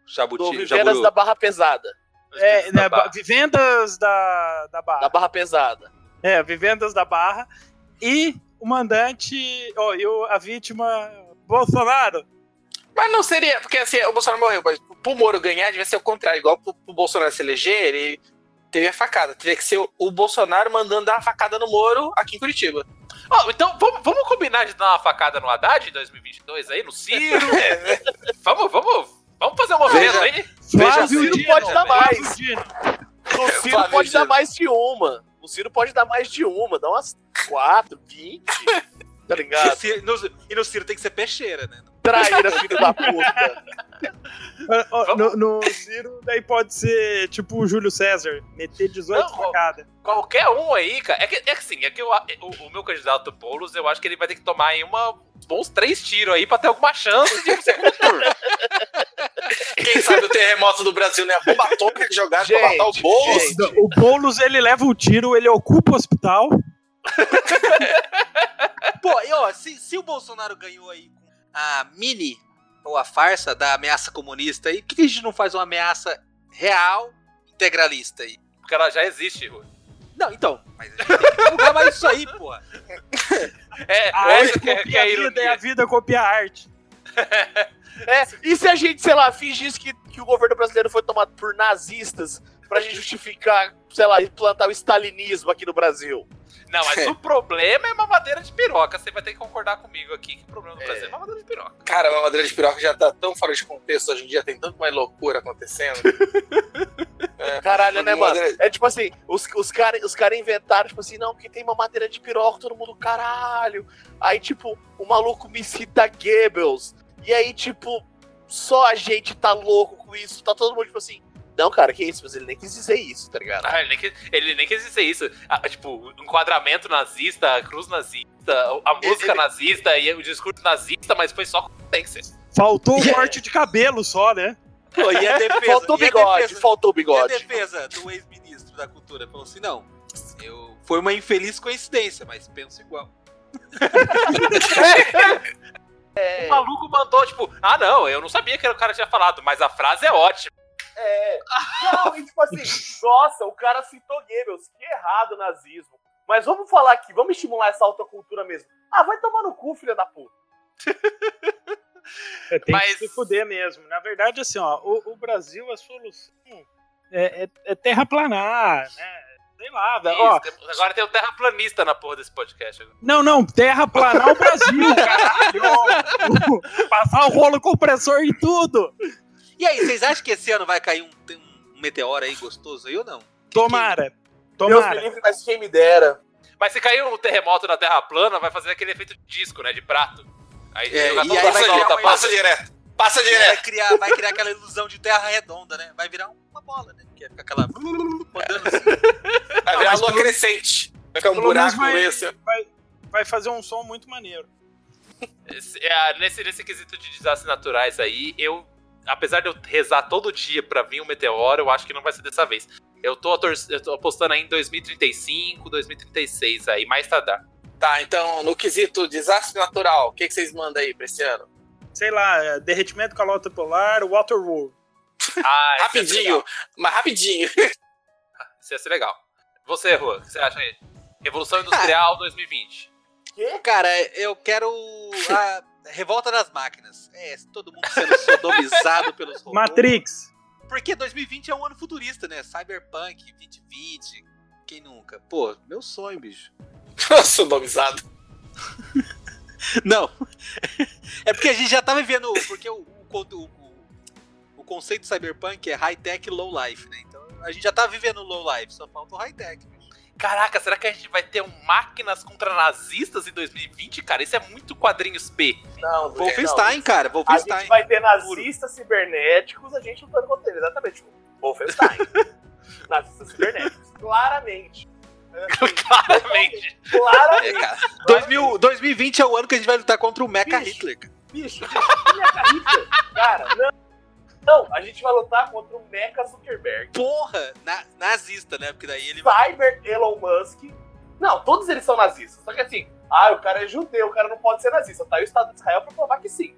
Speaker 3: Jabuti. Vivendas da Barra Pesada.
Speaker 1: É, né, Barra. Vivendas da, da Barra.
Speaker 3: Da Barra Pesada.
Speaker 1: É, Vivendas da Barra. E o mandante. Oh, e o, a vítima. Bolsonaro.
Speaker 5: Mas não seria, porque assim, o Bolsonaro morreu, mas pro Moro ganhar devia ser o contrário, igual pro, pro Bolsonaro se eleger, ele teve a facada. Teria que ser o, o Bolsonaro mandando dar a facada no Moro aqui em Curitiba.
Speaker 2: Oh, então vamos, vamos combinar de dar uma facada no Haddad em 2022 aí, no Ciro? É. vamos, vamos, vamos fazer um movimento aí.
Speaker 3: Veja, o Ciro pode dar mais. O Ciro pode dar mais de uma. O Ciro pode dar mais de uma, dá umas quatro, vinte. Tá ligado?
Speaker 4: E no, e no Ciro tem que ser peixeira, né?
Speaker 3: Traíra, filho da puta.
Speaker 1: no, no, Ciro, daí pode ser tipo o Júlio César, meter 18 facadas.
Speaker 2: Qualquer um aí, cara. É que, é que assim, é que o, o, o meu candidato Boulos, eu acho que ele vai ter que tomar aí uma, bons três tiros aí pra ter alguma chance de ser turno.
Speaker 5: Quem sabe o terremoto do Brasil, né? A bomba atômica que jogaram pra matar o Boulos.
Speaker 1: O Boulos, ele leva o tiro, ele ocupa o hospital.
Speaker 4: Pô, e ó, se, se o Bolsonaro ganhou aí a mini ou a farsa da ameaça comunista aí, por que a gente não faz uma ameaça real integralista aí?
Speaker 2: Porque ela já existe, Rui.
Speaker 4: Não, então, mas a gente tem que divulgar mais isso aí, pô.
Speaker 1: É, a arte copia que, é, a vida e a vida copia a arte.
Speaker 3: é, e se a gente, sei lá, fingisse que, que o governo brasileiro foi tomado por nazistas pra gente justificar, sei lá, implantar o stalinismo aqui no Brasil?
Speaker 2: Não, mas o problema é mamadeira de piroca. Você vai ter que concordar comigo aqui que o problema do é. Brasil é mamadeira de piroca.
Speaker 5: Cara, a mamadeira de piroca já tá tão fora de contexto hoje em dia, tem tanto mais loucura acontecendo.
Speaker 3: é, Caralho, né, mano? É tipo assim, os, os caras os cara inventaram, tipo assim, não, porque tem mamadeira de piroca, todo mundo, caralho. Aí, tipo, o maluco me cita Goebbels. E aí, tipo, só a gente tá louco com isso. Tá todo mundo, tipo assim, não, cara, que isso? Mas ele nem quis dizer isso, tá ligado?
Speaker 2: Ah, ele nem quis, ele nem quis dizer isso. Ah, tipo, enquadramento nazista, a cruz nazista, a música ele... nazista e o discurso nazista, mas foi só competência.
Speaker 1: Faltou o corte de cabelo só, né?
Speaker 4: Pô, e a defesa,
Speaker 3: faltou bigode, defesa, faltou bigode.
Speaker 4: E a defesa do ex-ministro da cultura falou assim: não, eu, foi uma infeliz coincidência, mas penso igual.
Speaker 2: é. O maluco mandou, tipo, ah, não, eu não sabia que o cara tinha falado, mas a frase é ótima.
Speaker 3: É. Não, e tipo assim, nossa, o cara citou Goebbels, que errado o nazismo. Mas vamos falar aqui, vamos estimular essa alta cultura mesmo. Ah, vai tomar no cu, filha da puta.
Speaker 1: É, tem Mas... que se fuder mesmo. Na verdade, assim, ó, o, o Brasil, a solução é, é, é terraplanar, né? Sei lá, velho. Ó,
Speaker 2: agora tem o terraplanista na porra desse podcast.
Speaker 1: Não, não, terraplanar o Brasil, caralho. Passar o rolo compressor em tudo.
Speaker 4: E aí, vocês acham que esse ano vai cair um, um meteoro aí gostoso aí ou não?
Speaker 1: Tomara. Tomara.
Speaker 3: Deus me livre, mas quem me dera.
Speaker 2: Mas se cair um terremoto na Terra plana, vai fazer aquele efeito de disco, né? De prato.
Speaker 5: Aí, é, e aí passa, volta, passa direto. Passa direto.
Speaker 4: Vai criar, vai criar aquela ilusão de terra redonda, né? Vai virar uma bola, né? Que fica aquela.
Speaker 5: Rodando assim. Vai virar lua crescente. Vai ficar um buraco vai, esse.
Speaker 1: Vai, vai fazer um som muito maneiro.
Speaker 2: Esse, é, nesse, nesse quesito de desastres naturais aí, eu apesar de eu rezar todo dia para vir um meteoro, eu acho que não vai ser dessa vez. Eu tô, eu tô apostando aí em 2035, 2036 aí, mais tardar.
Speaker 5: Tá, então, no quesito desastre natural, o que, que vocês mandam aí pra esse ano?
Speaker 1: Sei lá, é, derretimento calota polar, Waterworld.
Speaker 5: Ah, rapidinho, mas rapidinho.
Speaker 2: Isso ia ser legal. Você, Rua, o que você acha aí? Revolução Industrial 2020.
Speaker 4: Que? Cara, eu quero a Revolta das máquinas. É, todo mundo sendo sodomizado pelos robôs.
Speaker 1: Matrix.
Speaker 4: Porque 2020 é um ano futurista, né? Cyberpunk 2020. Quem nunca? Pô, meu sonho, bicho.
Speaker 5: sodomizado.
Speaker 4: Não. É porque a gente já tá vivendo. Porque o, o, o, o conceito cyberpunk é high-tech low life, né? Então a gente já tá vivendo low life, só falta o high-tech.
Speaker 2: Caraca, será que a gente vai ter um máquinas contra nazistas em 2020, cara? Isso é muito quadrinhos
Speaker 4: P. Não, Wolfenstein, não. cara. Wolfenstein.
Speaker 3: A gente vai ter nazistas cibernéticos, a gente lutando contra eles. Exatamente. Wolfenstein. nazistas cibernéticos. Claramente.
Speaker 2: Claramente.
Speaker 4: Claramente. É, cara. 2000, 2020 é o ano que a gente vai lutar contra o Mecha
Speaker 3: bicho,
Speaker 4: Hitler.
Speaker 3: Bicho, bicho, Mecha Hitler. Cara, não. Não, a gente vai lutar contra o Mecha Zuckerberg.
Speaker 4: Porra! Na, nazista, né? Porque daí ele.
Speaker 3: Cyber Elon Musk. Não, todos eles são nazistas. Só que assim, Ah, o cara é judeu, o cara não pode ser nazista. Tá aí o Estado de Israel pra provar que sim.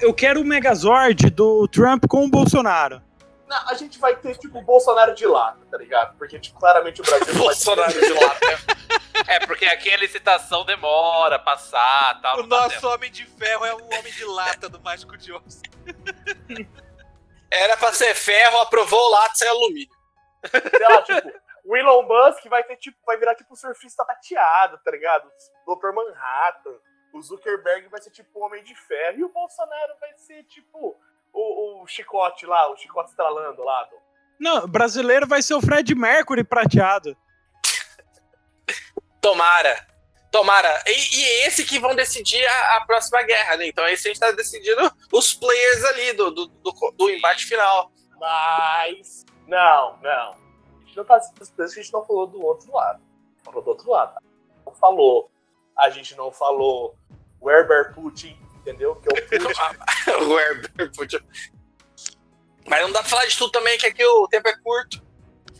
Speaker 1: Eu quero o Megazord do Trump com o Bolsonaro.
Speaker 3: Não, a gente vai ter, tipo, o Bolsonaro de lata, tá ligado? Porque, tipo, claramente o Brasil
Speaker 5: Bolsonaro de lata.
Speaker 2: É, porque aqui a licitação demora, passar tal.
Speaker 4: O nosso tempo. homem de ferro é o homem de lata do Mágico de Osso.
Speaker 5: Era pra ser ferro, aprovou o lata sem alumínio.
Speaker 3: Sei lá, tipo, o Elon Musk vai ter, tipo, vai virar tipo surfista tateado, tá ligado? Dr. Manhattan. O Zuckerberg vai ser tipo o Homem de Ferro. E o Bolsonaro vai ser tipo o, o chicote lá, o chicote estralando lá. Do...
Speaker 1: Não, brasileiro vai ser o Fred Mercury prateado.
Speaker 5: Tomara. Tomara. E, e esse que vão decidir a, a, próxima guerra, né? Então esse a gente tá decidindo os players ali do, do, do, do embate final.
Speaker 3: Mas. Não, não. A gente não tá que a gente não falou do outro lado. Falou do outro lado. Não falou. A gente não falou o Herbert Putin, entendeu? Que é o Putin.
Speaker 5: o Herbert Putin. Mas não dá pra falar de tudo também, que aqui o tempo é curto.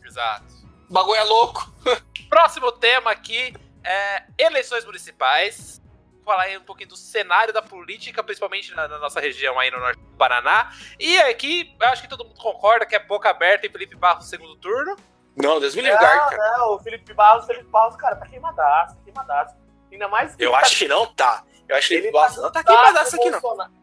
Speaker 2: Exato.
Speaker 5: O bagulho é louco.
Speaker 2: Próximo tema aqui é eleições municipais. Vou falar aí um pouquinho do cenário da política, principalmente na, na, nossa região aí no norte do Paraná. E aqui, eu acho que todo mundo concorda que é boca aberta e Felipe Barros no segundo turno.
Speaker 5: Não, Deus me livre,
Speaker 3: Não, não, o Felipe Barros, Felipe Barros, cara, tá queimadaço, tá queimadaço. Ainda mais
Speaker 5: Eu acho tá... que não tá. Eu acho que ele, ele tá não tá queimadaço aqui, não.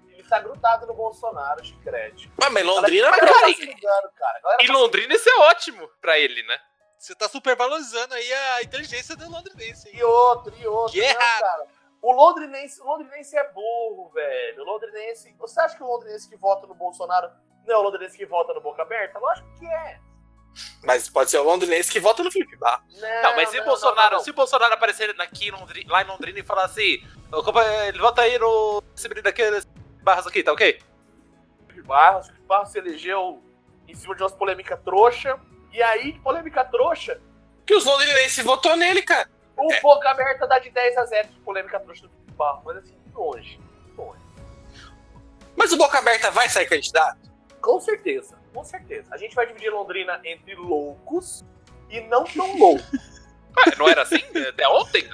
Speaker 3: Ele tá grudado no Bolsonaro, chicrete.
Speaker 5: Mas, mas Londrina,
Speaker 3: cara,
Speaker 5: cara,
Speaker 2: Em Londrina isso é ótimo pra ele, né?
Speaker 4: Você tá super valorizando aí a inteligência do londrinense.
Speaker 3: Hein? E outro, e outro.
Speaker 4: Que errado.
Speaker 3: O londrinense, o londrinense é burro, velho. O londrinense. Você acha que o londrinense que vota no Bolsonaro não é o londrinense que vota no Boca Aberta? Lógico que é.
Speaker 5: Mas pode ser o londrinense que vota no Felipe Barro.
Speaker 2: Não, não, mas se o Bolsonaro, não, se o Bolsonaro aparecer aqui Londrina, lá em Londrina e falar assim, ele vota aí no esse menino aqui, Barros aqui, tá ok?
Speaker 3: Felipe Barros, Felipe Barros se elegeu em cima de umas polêmicas trouxa e aí, polêmica trouxa.
Speaker 5: Que os londrinenses votou nele, cara.
Speaker 3: O é. Boca Aberta dá de 10 a 0 de polêmica trouxa do Barro, mas assim, longe. Longe.
Speaker 5: Mas o Boca Aberta vai sair candidato?
Speaker 3: Com certeza, com certeza. A gente vai dividir Londrina entre loucos e não tão loucos.
Speaker 2: Ué, não era assim até ontem?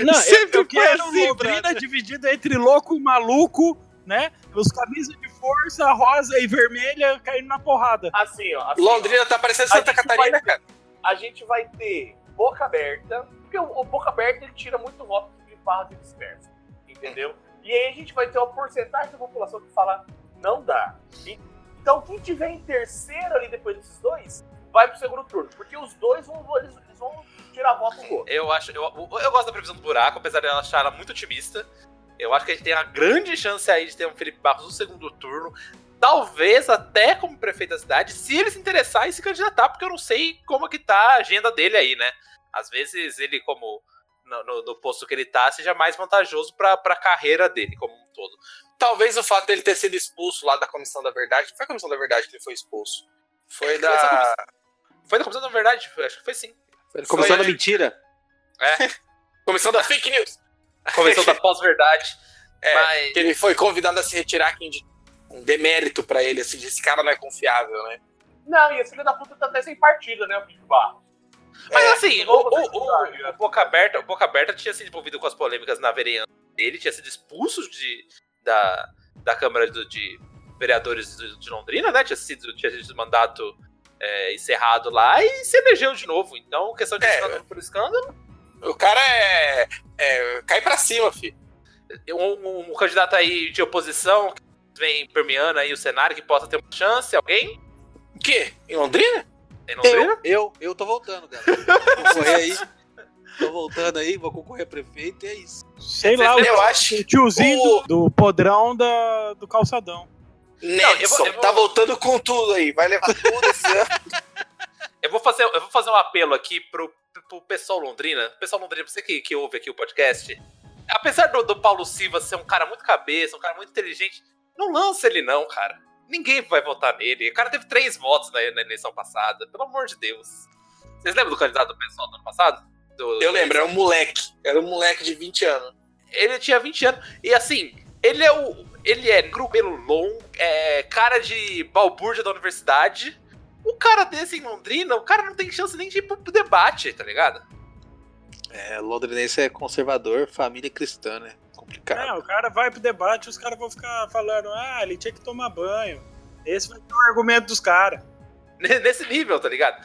Speaker 1: Não, Sempre eu, eu quero assim, Londrina dividida entre louco e maluco né? Os camisas de força rosa e vermelha caindo na porrada.
Speaker 3: Assim, ó. Assim,
Speaker 5: Londrina tá parecendo Santa Catarina,
Speaker 3: ter,
Speaker 5: cara.
Speaker 3: A gente vai ter boca aberta, porque o, o boca aberta ele tira muito voto de barra de dispersa, entendeu? E aí a gente vai ter uma porcentagem da população que fala não dá. Então quem tiver em terceiro ali depois desses dois, vai pro segundo turno, porque os dois vão, eles, eles vão tirar voto do outro.
Speaker 2: Eu acho, eu, eu gosto da previsão do buraco, apesar de ela achar ela muito otimista. Eu acho que a gente tem uma grande chance aí de ter um Felipe Barros no segundo turno. Talvez até como prefeito da cidade, se ele se interessar e se candidatar, porque eu não sei como que tá a agenda dele aí, né? Às vezes ele, como no, no, no posto que ele tá, seja mais vantajoso pra, pra carreira dele como um todo.
Speaker 5: Talvez o fato dele ter sido expulso lá da Comissão da Verdade, não foi a Comissão da Verdade que ele foi expulso. Foi da. Comissão,
Speaker 2: foi da Comissão da Verdade, acho que foi sim.
Speaker 4: Foi da Comissão foi, da Mentira.
Speaker 2: É.
Speaker 5: Comissão da Fake News.
Speaker 2: Convenção da pós-verdade.
Speaker 5: É, mas... que ele foi convidado a se retirar, que um demérito pra ele, assim, esse cara não é confiável, né?
Speaker 3: Não, e esse filho da puta tá até sem partido, né, o Felipe Barros.
Speaker 2: Mas é, assim, o, o, o, o, Boca Aberta, o Boca Aberta tinha sido envolvido com as polêmicas na vereança dele, tinha sido expulso de, da, da Câmara do, de Vereadores de, de, Londrina, né? Tinha sido, tinha sido mandato é, encerrado lá e se elegeu de novo. Então, questão de é, escândalo por escândalo.
Speaker 5: O cara é, é. cai pra cima, filho.
Speaker 2: Um, um, candidato aí de oposição que vem permeando aí o cenário que possa ter uma chance, alguém?
Speaker 5: O quê? Em Londrina?
Speaker 2: Em Londrina?
Speaker 4: Eu, eu, eu tô voltando, galera. Vou concorrer aí. Tô voltando aí, vou concorrer a prefeito e é isso.
Speaker 1: Sei lá, eu acho. O tiozinho o... Do, do podrão da, do calçadão.
Speaker 5: Nelson, eu vou, eu vou... tá voltando com tudo aí, vai levar tudo esse ano.
Speaker 2: Eu vou fazer, eu vou fazer um apelo aqui pro, pro pessoal Londrina. Pessoal Londrina, você que, que ouve aqui o podcast. Apesar do, do Paulo Silva ser um cara muito cabeça, um cara muito inteligente, não lança ele não, cara. Ninguém vai votar nele. O cara teve três votos na, na eleição passada. Pelo amor de Deus. Vocês lembram do candidato do pessoal do ano passado? Do,
Speaker 5: eu lembro, era um moleque. Era um moleque de 20 anos.
Speaker 2: Ele tinha 20 anos. E assim, ele é o. Ele é pelo longo, é cara de balbúrdia da universidade. O cara desse em Londrina, o cara não tem chance nem de ir pro debate, tá ligado?
Speaker 4: É, londrinense é conservador, família cristã, né? Complicado.
Speaker 1: É, o cara vai pro debate e os caras vão ficar falando, ah, ele tinha que tomar banho. Esse vai ser o argumento dos caras.
Speaker 2: Nesse nível, tá ligado?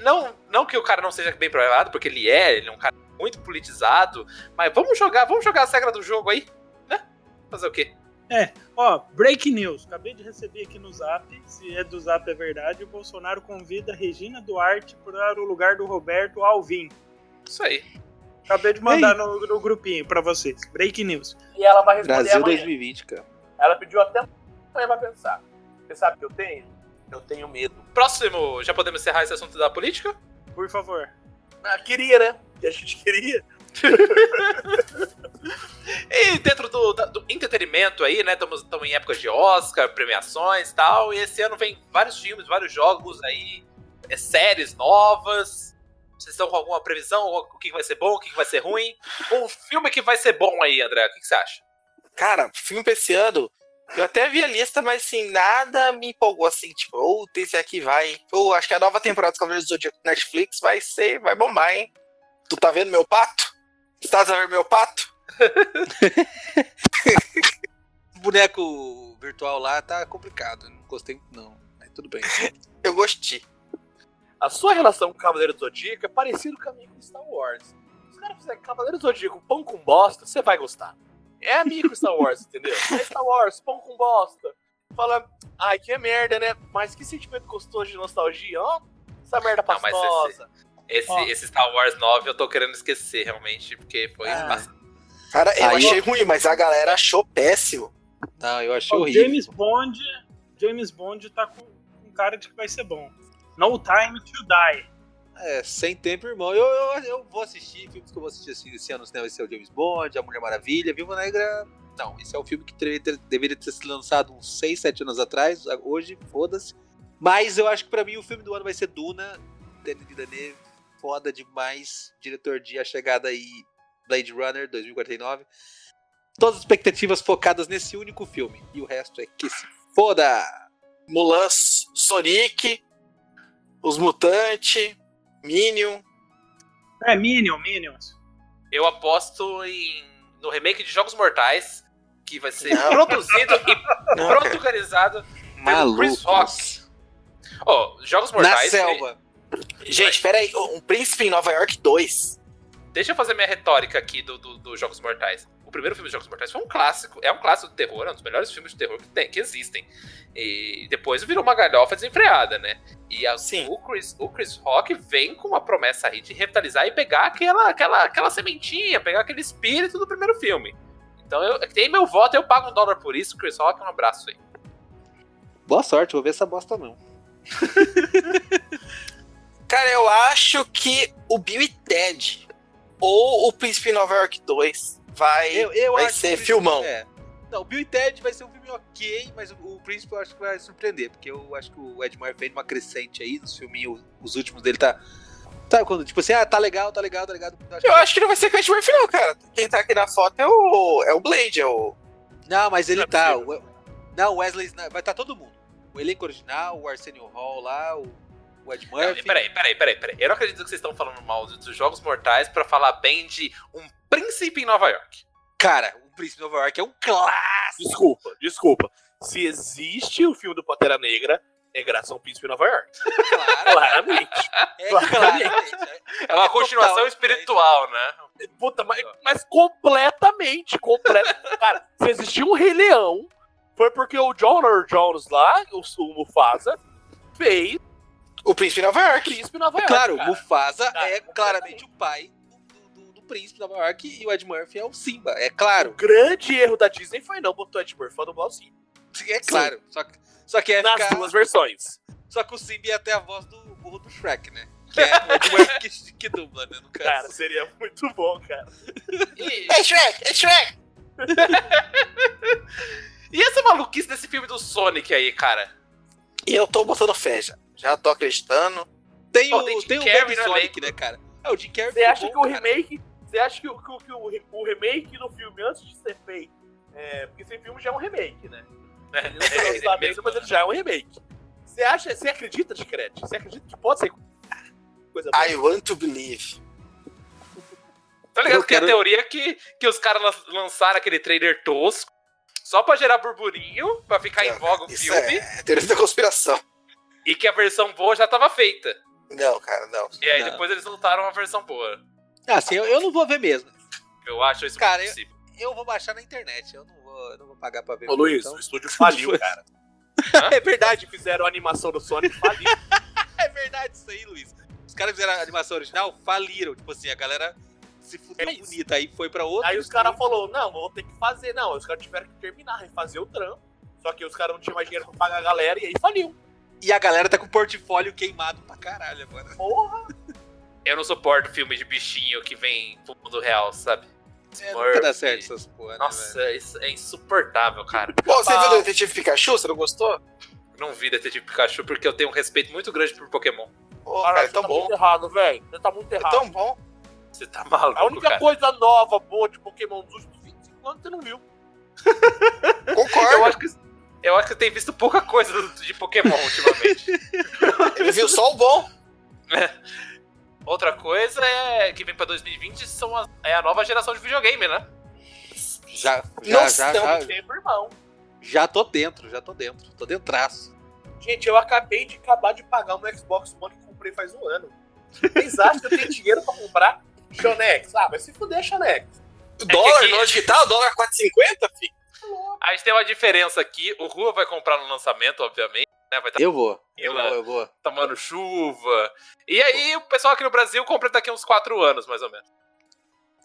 Speaker 2: Não, não que o cara não seja bem provado, porque ele é, ele é um cara muito politizado, mas vamos jogar, vamos jogar a regra do jogo aí, né? Fazer o quê?
Speaker 1: É, ó, break news. Acabei de receber aqui no Zap, se é do Zap é verdade, o Bolsonaro convida Regina Duarte para o lugar do Roberto Alvim.
Speaker 2: Isso aí.
Speaker 1: Acabei de mandar no, no, grupinho para vocês. Break news.
Speaker 5: E ela vai responder
Speaker 4: Brasil
Speaker 5: amanhã.
Speaker 4: 2020, cara.
Speaker 5: Ela pediu até amanhã pra pensar. Você sabe o que eu tenho? Eu tenho medo.
Speaker 2: Próximo, já podemos encerrar esse assunto da política?
Speaker 1: Por favor.
Speaker 5: Ah, queria, né? Que a gente queria.
Speaker 2: e dentro do, do, entretenimento aí, né? Estamos em épocas de Oscar, premiações e tal. E esse ano vem vários filmes, vários jogos aí, é, séries novas. Vocês estão com alguma previsão? O que vai ser bom, o que vai ser ruim? Um filme que vai ser bom aí, André, o que você acha?
Speaker 5: Cara, filme pra esse ano, eu até vi a lista, mas assim, nada me empolgou assim, tipo, ou oh, esse aqui vai. Ou acho que a nova temporada do Cavaleiros do Zodíaco Netflix vai ser, vai bombar, hein? Tu tá vendo meu pato? Estás a ver meu pato?
Speaker 4: O boneco virtual lá tá complicado. Não gostei não. Mas tudo bem.
Speaker 5: eu gostei.
Speaker 3: A sua relação com o Cavaleiro do Zodíaco é parecido com a minha com Star Wars. Se os caras fizerem Cavaleiro do Zodíaco pão com bosta, você vai gostar. É amigo Star Wars, entendeu? É Star Wars, pão com bosta. Fala, ai, que merda, né? Mas que sentimento gostoso de nostalgia, ó. Essa merda pastosa.
Speaker 2: Esse, esse, Star Wars 9 eu tô querendo esquecer, realmente, porque foi ah.
Speaker 5: Cara, eu Aí achei eu... ruim, mas a galera achou péssimo.
Speaker 4: Não, eu achei horrível.
Speaker 1: James Bond, James Bond tá com, com cara de que vai ser bom. No Time to Die.
Speaker 4: É, sem tempo, irmão. Eu, eu, eu vou assistir filmes que eu vou assistir assim, esse ano. Vai ser o James Bond, A Mulher Maravilha, Viva Negra. Não, esse é um filme que deveria ter, deveria ter sido lançado uns 6, 7 anos atrás. Hoje, foda-se. Mas eu acho que pra mim o filme do ano vai ser Duna. Denis Villeneuve, foda demais. Diretor de A Chegada e Blade Runner 2049. Todas as expectativas focadas nesse único filme. E o resto é que se foda!
Speaker 5: Mulan, Sonic, Os Mutantes, Minion.
Speaker 1: É, Minion, Minions.
Speaker 2: Eu aposto em, no remake de Jogos Mortais, que vai ser Não. produzido e Não, protagonizado pelo Chris Rock. Oh, Jogos Mortais.
Speaker 4: Na selva.
Speaker 5: Gente, pera aí, um Príncipe em Nova York 2.
Speaker 2: Deixa eu fazer minha retórica aqui dos do, do Jogos Mortais. O primeiro filme dos Jogos Mortais foi um clássico, é um clássico de terror, é um dos melhores filmes de terror que, tem, que existem. E depois virou uma galhofa desenfreada, né? E a, Sim. O, Chris, o Chris Rock vem com uma promessa aí de revitalizar e pegar aquela, aquela, aquela sementinha, pegar aquele espírito do primeiro filme. Então eu tem meu voto, eu pago um dólar por isso, Chris Rock, um abraço aí.
Speaker 4: Boa sorte, vou ver essa bosta não.
Speaker 5: Cara, eu acho que o Bill e Ted ou o Príncipe Nova York 2 vai, eu, eu vai ser filmão. É.
Speaker 4: Não, o Bill e Ted vai ser um filme ok, mas o, o Príncipe eu acho que vai surpreender, porque eu acho que o Ed Murphy fez uma crescente aí nos filminhos, os últimos dele tá. Sabe quando, tipo assim, ah, tá legal, tá legal, tá legal.
Speaker 5: Eu acho, eu acho que não vai ser com o Ed Murphy, não, cara. Quem tá aqui na foto é o, é o Blade, é o.
Speaker 4: Não, mas ele não é tá. O, não, o Wesley. Vai estar tá todo mundo. O elenco original, o Arsenio Hall lá, o o Ed Murphy. Não,
Speaker 2: peraí, peraí, peraí, peraí. Eu não acredito que vocês estão falando mal dos Jogos Mortais para falar bem de Um Príncipe em Nova York.
Speaker 4: Cara, O Príncipe em Nova York é um clássico.
Speaker 3: Desculpa, desculpa. Se existe o filme do Pantera Negra, é graças ao Príncipe em Nova York.
Speaker 2: Claro. claramente. É, claramente. É uma é continuação total, espiritual, né?
Speaker 3: Puta, mas, mas completamente, completamente. Cara, se existiu um Rei Leão, foi porque o John Jones lá, o, o Mufasa, fez
Speaker 5: o Príncipe Nova York.
Speaker 4: Príncipe Nova York. Claro, cara. Mufasa cara, é claramente o pai do, do, do, Príncipe Nova York e o Ed Murphy é o Simba, é claro. O
Speaker 3: grande erro da Disney foi não botar o Ed Murphy pra dublar o Simba.
Speaker 4: É claro, só que, só que é
Speaker 3: Nas ficar... duas versões.
Speaker 4: Só que o Simba ia ter a voz do burro do Shrek, né? Que é o Ed Murphy que, que dubla, né? No caso.
Speaker 3: Cara, seria muito bom, cara.
Speaker 5: E... É Shrek, é Shrek!
Speaker 2: e essa maluquice desse filme do Sonic aí, cara?
Speaker 5: E eu tô botando fé já. Já tô acreditando.
Speaker 4: Tem o, tem, tem o Baby Sonic, né, cara?
Speaker 3: É, o Jim Carrey Você acha bom, que o cara. remake... Você acha que, o, que, que o, o, remake do filme, antes de ser feito... É, porque esse filme já é um remake, né? Ele não foi lançado ainda, mas ele já é um remake. Você acha... Você acredita, Ticrete? Você acredita que pode ser
Speaker 5: coisa boa? I want to believe.
Speaker 2: Tá ligado eu que quero... a teoria é que, que os caras lançaram aquele trailer tosco só pra gerar burburinho, pra ficar não, em voga o filme.
Speaker 5: É teoria da conspiração.
Speaker 2: E que a versão boa já tava feita.
Speaker 5: Não, cara, não.
Speaker 2: E aí
Speaker 5: não.
Speaker 2: depois eles voltaram a versão boa.
Speaker 4: Ah, sim, eu, eu não vou ver mesmo.
Speaker 2: Eu acho isso
Speaker 4: cara, possível. Eu, eu vou baixar na internet, eu não vou, eu não vou pagar pra ver.
Speaker 3: Ô, Luiz, então... o estúdio faliu, cara.
Speaker 4: é verdade, fizeram a animação do Sonic faliu. é verdade isso aí, Luiz. Os caras fizeram a animação original, faliram. Tipo assim, a galera se fudeu é bonita. Aí foi pra outro.
Speaker 3: Aí os caras falaram, não, vou ter que fazer. Não, os caras tiveram que terminar, refazer o trampo. Só que os caras não tinham mais dinheiro pra pagar a galera e aí faliu.
Speaker 4: E a galera tá com o portfólio queimado pra caralho agora.
Speaker 3: Porra!
Speaker 2: Eu não suporto filme de bichinho que vem pro mundo real, sabe?
Speaker 4: É, nunca dá certo essas porra, né,
Speaker 2: Nossa, né, isso é insuportável, cara.
Speaker 5: Pô, você ah, viu o Detetive Pikachu? Você não gostou?
Speaker 2: Não vi Detetive Pikachu porque eu tenho um respeito muito grande por Pokémon.
Speaker 3: Pô, cara, cara é tão tá bom. muito errado, velho. Você tá muito errado.
Speaker 5: É tão bom.
Speaker 2: Você tá maluco,
Speaker 3: A única
Speaker 2: cara.
Speaker 3: coisa nova, boa de Pokémon dos últimos 25 anos, você não viu.
Speaker 5: Concordo.
Speaker 2: Eu acho que, eu acho que você tem visto pouca coisa de Pokémon ultimamente.
Speaker 5: Ele viu só o bom.
Speaker 2: É. Outra coisa é que vem pra 2020 são a, é a nova geração de videogame, né?
Speaker 4: Já, já,
Speaker 5: Não
Speaker 4: já,
Speaker 5: estamos
Speaker 4: já,
Speaker 3: Tempo, irmão.
Speaker 4: já tô dentro, já tô dentro. Tô dentraço.
Speaker 3: Gente, eu acabei de acabar de pagar um Xbox One que comprei faz um ano. Vocês acham que eu tenho dinheiro pra comprar Xonex? Ah, vai se fuder, Xonex.
Speaker 5: dólar
Speaker 2: que-
Speaker 5: no digital, dólar 4,50, filho.
Speaker 2: A gente tem uma diferença aqui. O Rua vai comprar no lançamento, obviamente. Né? Vai estar
Speaker 4: Eu vou, eu vou, eu vou.
Speaker 2: tomando chuva. E aí o pessoal aqui no Brasil compra daqui uns 4 anos, mais ou menos.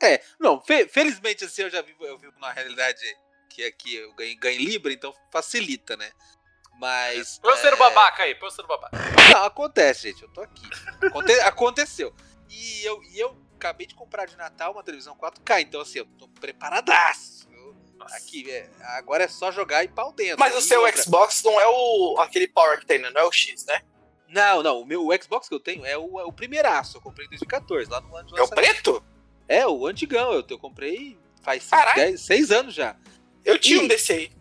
Speaker 4: É, não, fe- felizmente assim eu já vivo, eu vivo numa realidade que aqui eu ganho, ganho em Libra, então facilita, né? Mas.
Speaker 2: Põe você no
Speaker 4: é,
Speaker 2: babaca aí, põe você no babaca.
Speaker 4: Não, acontece, gente, eu tô aqui. Aconte- aconteceu. E eu, e eu acabei de comprar de Natal uma televisão 4K, então assim, eu tô preparadaço. Eu- aqui, é, agora é só jogar e pau dentro.
Speaker 5: Mas o seu
Speaker 4: outra-
Speaker 5: Xbox não é o aquele Power que tem, né? Não é o X, né?
Speaker 4: Não, não, o meu o Xbox que eu tenho é o, é o primeiraço, eu comprei em 2014, lá no ano de
Speaker 5: É o preto?
Speaker 4: É, o antigão, eu, eu comprei faz
Speaker 5: Caralho.
Speaker 4: 10, 6 anos já.
Speaker 5: Eu tinha um desse aí.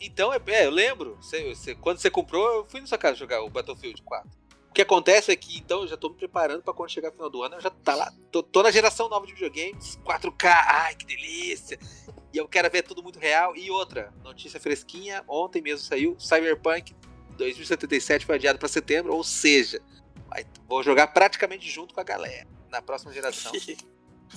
Speaker 4: Então, é, é, eu lembro. Você- você- quando você comprou, eu fui na sua casa jogar o Battlefield 4. O que acontece é que, então, eu já tô me preparando pra quando chegar no final do ano, eu já tá lá. Tô, tô na geração nova de videogames, 4K, ai, que delícia. E eu quero ver tudo muito real. E outra, notícia fresquinha, ontem mesmo saiu, Cyberpunk 2077 foi adiado pra setembro, ou seja, vou jogar praticamente junto com a galera na próxima geração.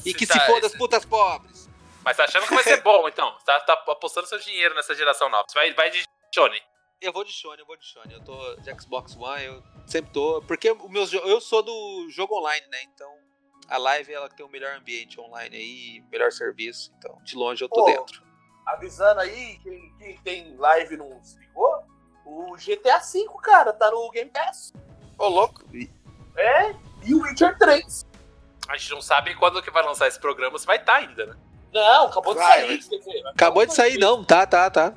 Speaker 4: E que se foda as putas pobres.
Speaker 2: Mas tá achando que vai ser bom, então. Você tá, tá apostando seu dinheiro nessa geração nova. Você vai, vai de Sony.
Speaker 4: Eu vou de Sony, eu vou de Sony. Eu tô de Xbox One, eu sempre tô. Porque o meu, eu sou do jogo online, né? Então a live ela tem o melhor ambiente online aí, melhor serviço. Então de longe eu tô
Speaker 3: Pô.
Speaker 4: dentro.
Speaker 3: Avisando aí, quem, quem tem live não se ligou, o GTA V, cara, tá no Game Pass.
Speaker 5: Ô, louco.
Speaker 3: É, e o Witcher 3.
Speaker 2: A gente não sabe quando que vai lançar esse programa, se vai estar ainda, né?
Speaker 3: Não, acabou de
Speaker 5: Vai,
Speaker 3: sair. dizer, vai
Speaker 4: Acabou de sair, não. Tá, tá, tá.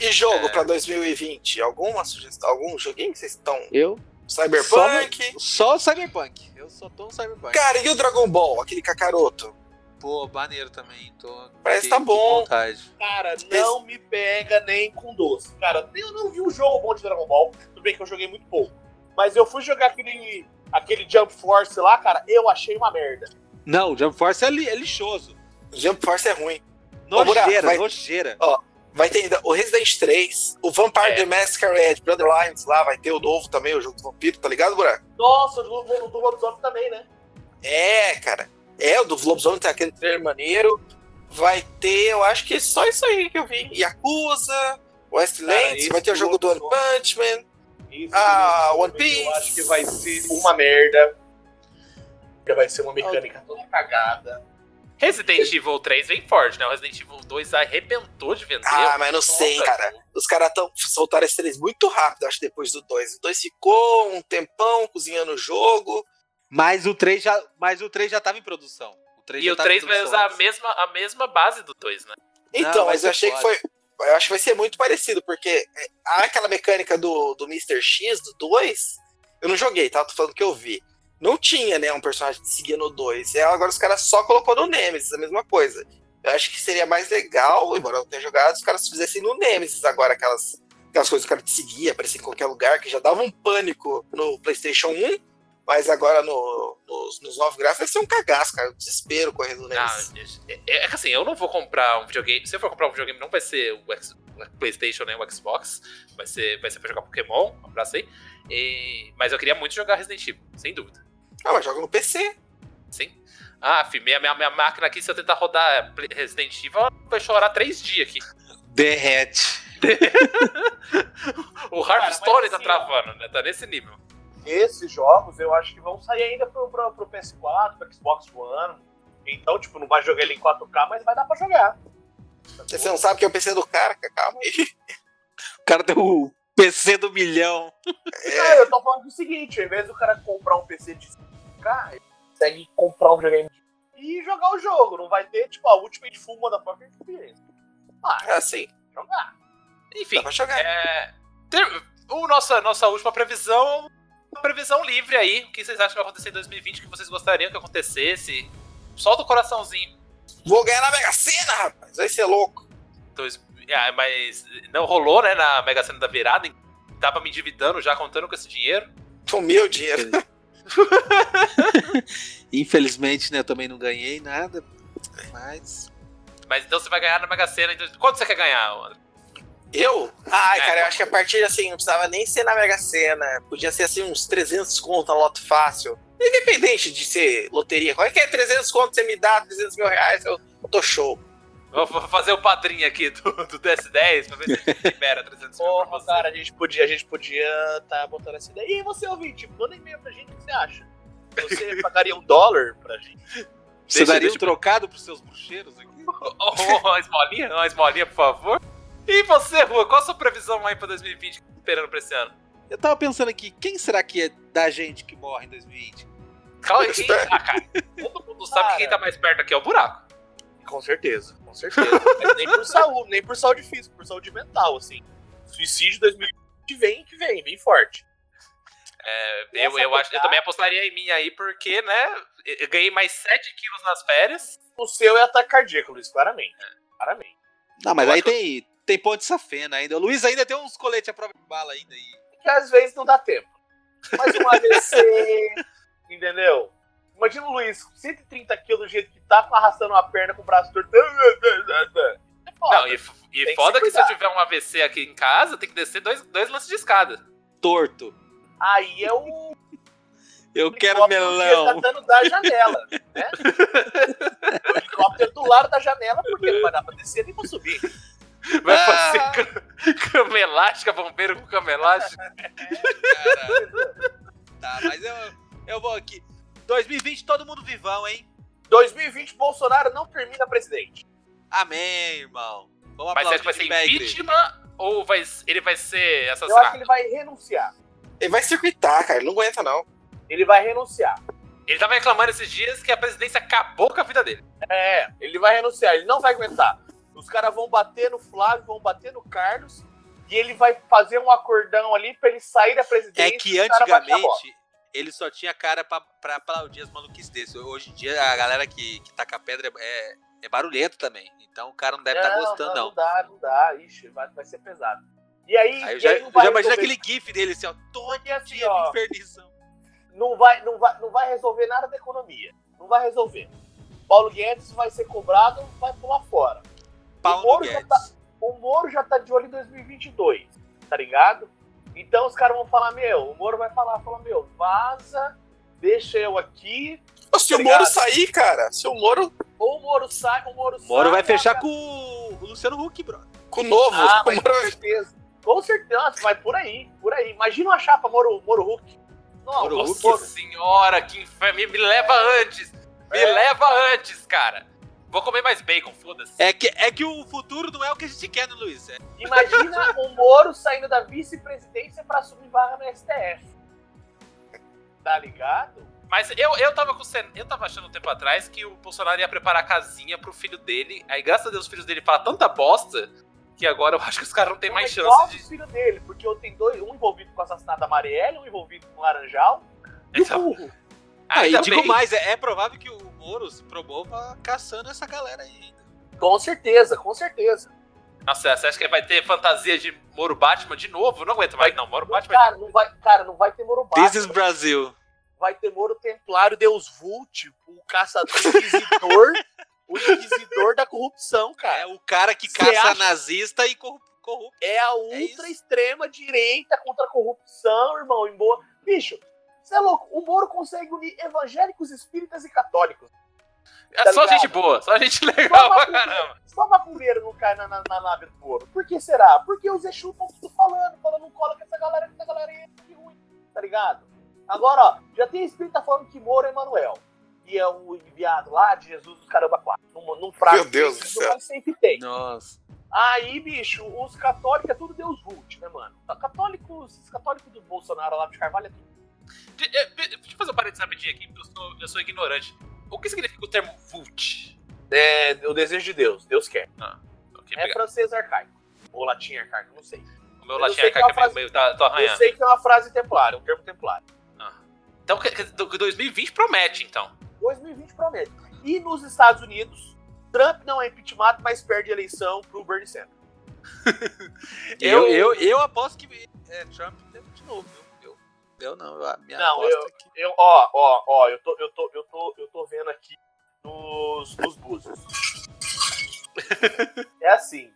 Speaker 5: E jogo
Speaker 2: É.
Speaker 5: pra 2020? Alguma sugestão? Algum joguinho que vocês estão?
Speaker 4: Eu.
Speaker 5: Cyberpunk?
Speaker 4: Só o Cyberpunk. Eu só tô no Cyberpunk.
Speaker 5: Cara, e o Dragon Ball? Aquele Kakaroto?
Speaker 4: Pô, maneiro também. Tô.
Speaker 5: Parece
Speaker 4: que-
Speaker 5: tá bom.
Speaker 4: vontade.
Speaker 3: Cara, não me pega nem com doce. Cara, eu não vi um jogo bom de Dragon Ball. Tudo bem que eu joguei muito pouco. Mas eu fui jogar aquele, aquele Jump Force lá, cara, eu achei uma merda.
Speaker 4: Não, o Jump Force é, li- é lixoso.
Speaker 5: Jump Force é ruim. Ô, Buraco,
Speaker 4: Nojeira,
Speaker 5: vai-
Speaker 4: nojeira.
Speaker 5: Vai ter ainda o Resident 3, o Vampire
Speaker 2: É.
Speaker 5: the Masquerade, Bloodlines lá, vai ter o novo também, o jogo do vampiro, tá ligado, Buraco?
Speaker 3: Nossa, o do, o do Lobisomem também, né?
Speaker 5: É, cara. É, o do Lobisomem tem aquele trailer maneiro. Vai ter, eu acho que só isso aí que eu vi. Yakuza, Westlands, vai ter o jogo do One. Punch Man.
Speaker 3: Isso,
Speaker 5: Ah,
Speaker 3: isso,
Speaker 5: One
Speaker 3: Eu
Speaker 5: Piece.
Speaker 3: acho que vai ser uma merda. Vai ser uma mecânica toda cagada.
Speaker 2: Resident Evil 3 vem forte, né? O Resident Evil 2 arrebentou de vender.
Speaker 5: Ah, mas não sei,
Speaker 2: Nossa,
Speaker 5: cara. Os caras tão, soltaram esse 3 muito rápido, acho, depois do 2. O 2 ficou um tempão cozinhando o jogo.
Speaker 4: Mas o 3 já, mas o 3 já tava em produção. O 3
Speaker 2: E
Speaker 4: já
Speaker 2: o
Speaker 4: tava em
Speaker 2: 3 vai usar a mesma, a mesma base do 2, né?
Speaker 5: Então,
Speaker 4: Não,
Speaker 5: mas eu achei que
Speaker 4: foda.
Speaker 5: foi. Eu acho que vai ser muito parecido, porque é, há aquela mecânica do, do Mr. X, do 2. Eu não joguei, tá? Tô falando que eu vi. Não tinha, né, um personagem que seguia no 2. E agora os caras só colocou no Nemesis, a mesma coisa. Eu acho que seria mais legal, embora eu tenha jogado, se os caras fizessem no Nemesis agora aquelas, aquelas coisas que o cara te seguia, aparecia em qualquer lugar, que já dava um pânico no PlayStation 1. Mas agora no, nos, nos novos gráficos vai ser um cagaço, cara. Desespero correndo
Speaker 2: neles. é, é, é, que assim, eu não vou comprar um videogame. Se eu for comprar um videogame, não vai ser o, X, PlayStation nem o Xbox. Vai ser, vai ser pra jogar Pokémon, um abraço aí. E, mas eu queria muito jogar Resident Evil, sem dúvida.
Speaker 5: Ah, mas joga no PC.
Speaker 2: Sim. Ah, filho, minha, minha, minha máquina aqui, se eu tentar rodar Resident Evil, ela vai chorar três dias aqui.
Speaker 4: Derrete.
Speaker 2: o Hearthstone tá assim, travando, né? Tá nesse nível.
Speaker 3: Esses jogos eu acho que vão sair ainda pro, pro, pro PS4, pro Xbox One. Então, tipo, não vai jogar ele em 4K, mas vai dar pra jogar.
Speaker 5: Você não sabe que é o PC do cara, calma aí.
Speaker 4: O cara tem o PC do milhão.
Speaker 3: É. eu tô falando do seguinte, ao invés do cara comprar um PC de 5K, ele consegue comprar um videogame e jogar o jogo. Não vai ter, tipo, a Ultimate Full Motherfucker Experience.
Speaker 5: Ah, é assim.
Speaker 3: Jogar.
Speaker 2: Enfim, é, ter, o nossa, nossa última previsão uma previsão livre aí. O que vocês acham que vai acontecer em 2020? O que vocês gostariam que acontecesse? Solta o coraçãozinho.
Speaker 5: Vou ganhar na Mega Sena, rapaz. Vai ser louco.
Speaker 2: Dois, ah, mas não rolou, né, na Mega Sena da virada. Tava me endividando já, contando com esse dinheiro.
Speaker 5: Tomei o dinheiro.
Speaker 4: Infelizmente, né, eu também não ganhei nada. Mas.
Speaker 2: Mas então você vai ganhar na Mega Sena. Quanto você quer ganhar, André?
Speaker 5: Eu? Ai, é, cara, eu acho que a partir assim, não precisava nem ser na Mega Sena. Podia ser assim, uns 300 conto na loto fácil. Independente de ser loteria. Qual é que é 300 conto você me dá, 300 mil reais, eu, eu tô show.
Speaker 2: Vou fazer o padrinho aqui do, do DS10 pra ver se a gente libera 300 mil
Speaker 3: Porra, cara, a gente podia, a gente podia tá botando essa ideia. E você, ouvinte, manda e-mail pra gente, o que você acha? Você pagaria um dólar pra gente?
Speaker 4: Você deixa, daria deixa... um trocado pros seus bruxeiros aqui?
Speaker 2: Oh, uma esmolinha, uma esmolinha, por favor. E você, Rua, qual a sua previsão aí pra 2020 esperando pra esse ano?
Speaker 4: Eu tava pensando aqui, quem será que é da gente que morre em 2020?
Speaker 2: Calma aí, ah, cara. Todo mundo sabe cara, que quem tá mais perto aqui é o buraco.
Speaker 3: Com certeza, com certeza. nem por saúde, nem por saúde física, por saúde mental, assim. Suicídio 2020 vem, que vem, vem forte.
Speaker 2: É, eu, eu, acho, eu também apostaria em mim aí, porque, né, eu ganhei mais 7 quilos nas férias.
Speaker 3: O seu é ataque cardíaco, Luiz, claramente. É. Claramente.
Speaker 4: Não, mas eu aí tem, tem ponte safena ainda. O Luiz ainda tem uns coletes à prova de bala ainda aí.
Speaker 3: Que às vezes não dá tempo. Mas uma AVC, entendeu? Imagina o Luiz, 130 quilos do jeito que tá, arrastando uma perna com o braço torto.
Speaker 2: É foda. Não, e, e foda que, que se eu tiver um AVC aqui em casa, tem que descer dois, dois lances de escada.
Speaker 4: Torto.
Speaker 3: Aí é o.
Speaker 4: Eu quero melão.
Speaker 3: Tá dando da janela, né? o helicóptero do lado da janela, porque não vai dar pra descer nem pra subir.
Speaker 2: Vai ah. fazer cama elástica, bombeiro com cama elástica.
Speaker 4: tá, mas eu, eu vou aqui. 2020, todo mundo vivão, hein?
Speaker 3: 2020, Bolsonaro não termina presidente.
Speaker 4: Amém, irmão.
Speaker 2: Vamos mas acha que vai ser impeachment ou vai, ele vai ser assassinado?
Speaker 3: Eu acho que ele vai renunciar.
Speaker 5: Ele vai circuitar, cara. Ele não aguenta, não.
Speaker 3: Ele vai renunciar.
Speaker 2: Ele tava reclamando esses dias que a presidência acabou com a vida dele.
Speaker 3: É, ele vai renunciar. Ele não vai aguentar. Os caras vão bater no Flávio, vão bater no Carlos, e ele vai fazer um acordão ali pra ele sair da presidência.
Speaker 4: É que antigamente ele só tinha cara pra, pra aplaudir as maluquices desse. Hoje em dia a galera que, que taca pedra é, é barulhento também. Então o cara não deve estar tá gostando, não.
Speaker 3: Não, dá, não dá. Ixi, vai, vai ser pesado. E aí.
Speaker 4: aí eu já, eu já imagino aquele gif dele assim, ó. Todo assim, dia ó,
Speaker 3: Não vai, não, vai, não vai resolver nada da economia. Não vai resolver. Paulo Guedes vai ser cobrado, vai pular fora.
Speaker 4: Paulo o Moro,
Speaker 3: Guedes. Já tá, o Moro já tá de olho em 2022, tá ligado? Então os caras vão falar, meu, o Moro vai falar, fala, meu, vaza, deixa eu aqui.
Speaker 5: Se tá o Moro sair, cara, se o Moro.
Speaker 3: Ou o Moro sai, o Moro,
Speaker 4: Moro
Speaker 3: sai.
Speaker 4: vai fechar com o Luciano Huck, bro.
Speaker 5: Com o novo.
Speaker 3: Ah, com, com certeza. Com certeza, vai por aí, por aí. Imagina uma chapa Moro, Moro Huck.
Speaker 2: Nossa, Nossa senhora, que inferno. Me, me leva antes. Me é. leva antes, cara. Vou comer mais bacon, foda-se.
Speaker 4: É que, é que o futuro não é o que a gente quer, né, Luiz? É.
Speaker 3: Imagina o Moro saindo da vice-presidência pra subir vaga no STF. Tá ligado?
Speaker 2: Mas eu, eu tava com eu tava achando um tempo atrás que o Bolsonaro ia preparar a casinha pro filho dele. Aí, graças a Deus, os filhos dele falam tanta bosta que agora eu acho que os caras não tem mais chance
Speaker 3: igual
Speaker 2: de.
Speaker 3: os filhos dele, porque eu tenho dois, um envolvido com o assassinato da Marielle, um envolvido com o Laranjal e então... o burro.
Speaker 4: Ah, e digo mais, é, é, provável que o Moro se promova caçando essa galera aí ainda.
Speaker 3: Com certeza, com certeza.
Speaker 2: Nossa, você acha que vai ter fantasia de Moro Batman de novo? Não aguento mais, não. Moro Batman.
Speaker 3: Cara, não vai, cara, não vai ter Moro Batman.
Speaker 4: This is Brasil.
Speaker 3: vai ter Moro Templário, Deus Vult, o caçador, o inquisidor, o inquisidor da corrupção, cara.
Speaker 4: É o cara que caça acha... nazista e corrupto.
Speaker 3: É a ultra é extrema direita contra a corrupção, irmão, em boa. Bicho, você é louco, o Moro consegue unir evangélicos, espíritas e católicos.
Speaker 2: É tá só ligado? gente boa, só gente legal pra caramba.
Speaker 3: Só macumbeiro não cai na, na, na nave do Moro. Por que será? Porque os Exu estão tudo falando, falando, não cola com essa galera, essa galera é ruim, tá ligado? Agora, ó, já tem espírita falando que Moro é Emanuel. E é o enviado lá de Jesus dos Caramba 4. Num, num fraco.
Speaker 5: Meu Deus do céu.
Speaker 3: Sempre tem.
Speaker 4: Nossa.
Speaker 3: Aí, bicho, os católicos é tudo Deus Vult, né, mano? Católicos, os católicos do Bolsonaro lá de Carvalho é tudo.
Speaker 2: De, de, deixa eu fazer um parênteses rapidinho aqui, porque eu sou, eu sou ignorante. O que significa o termo Vult?
Speaker 3: É o desejo de Deus, Deus quer.
Speaker 2: Ah, okay,
Speaker 3: é francês arcaico. Ou latim arcaico, não sei.
Speaker 2: O meu latim arcaico é, é frase... meio, tá, tô arranhando.
Speaker 3: Eu sei que é uma frase templária, um termo templário.
Speaker 2: Ah. Então, 2020 promete, então.
Speaker 3: 2020 promete. E nos Estados Unidos, Trump não é impeachment, mas perde a eleição pro Bernie Sanders.
Speaker 4: eu, eu, eu aposto que é, Trump de novo, viu? Eu, eu não, a minha não, aposta
Speaker 3: eu,
Speaker 4: é que...
Speaker 3: eu, ó, ó, ó, eu tô, eu tô, eu tô, eu tô vendo aqui nos, nos buses. é assim,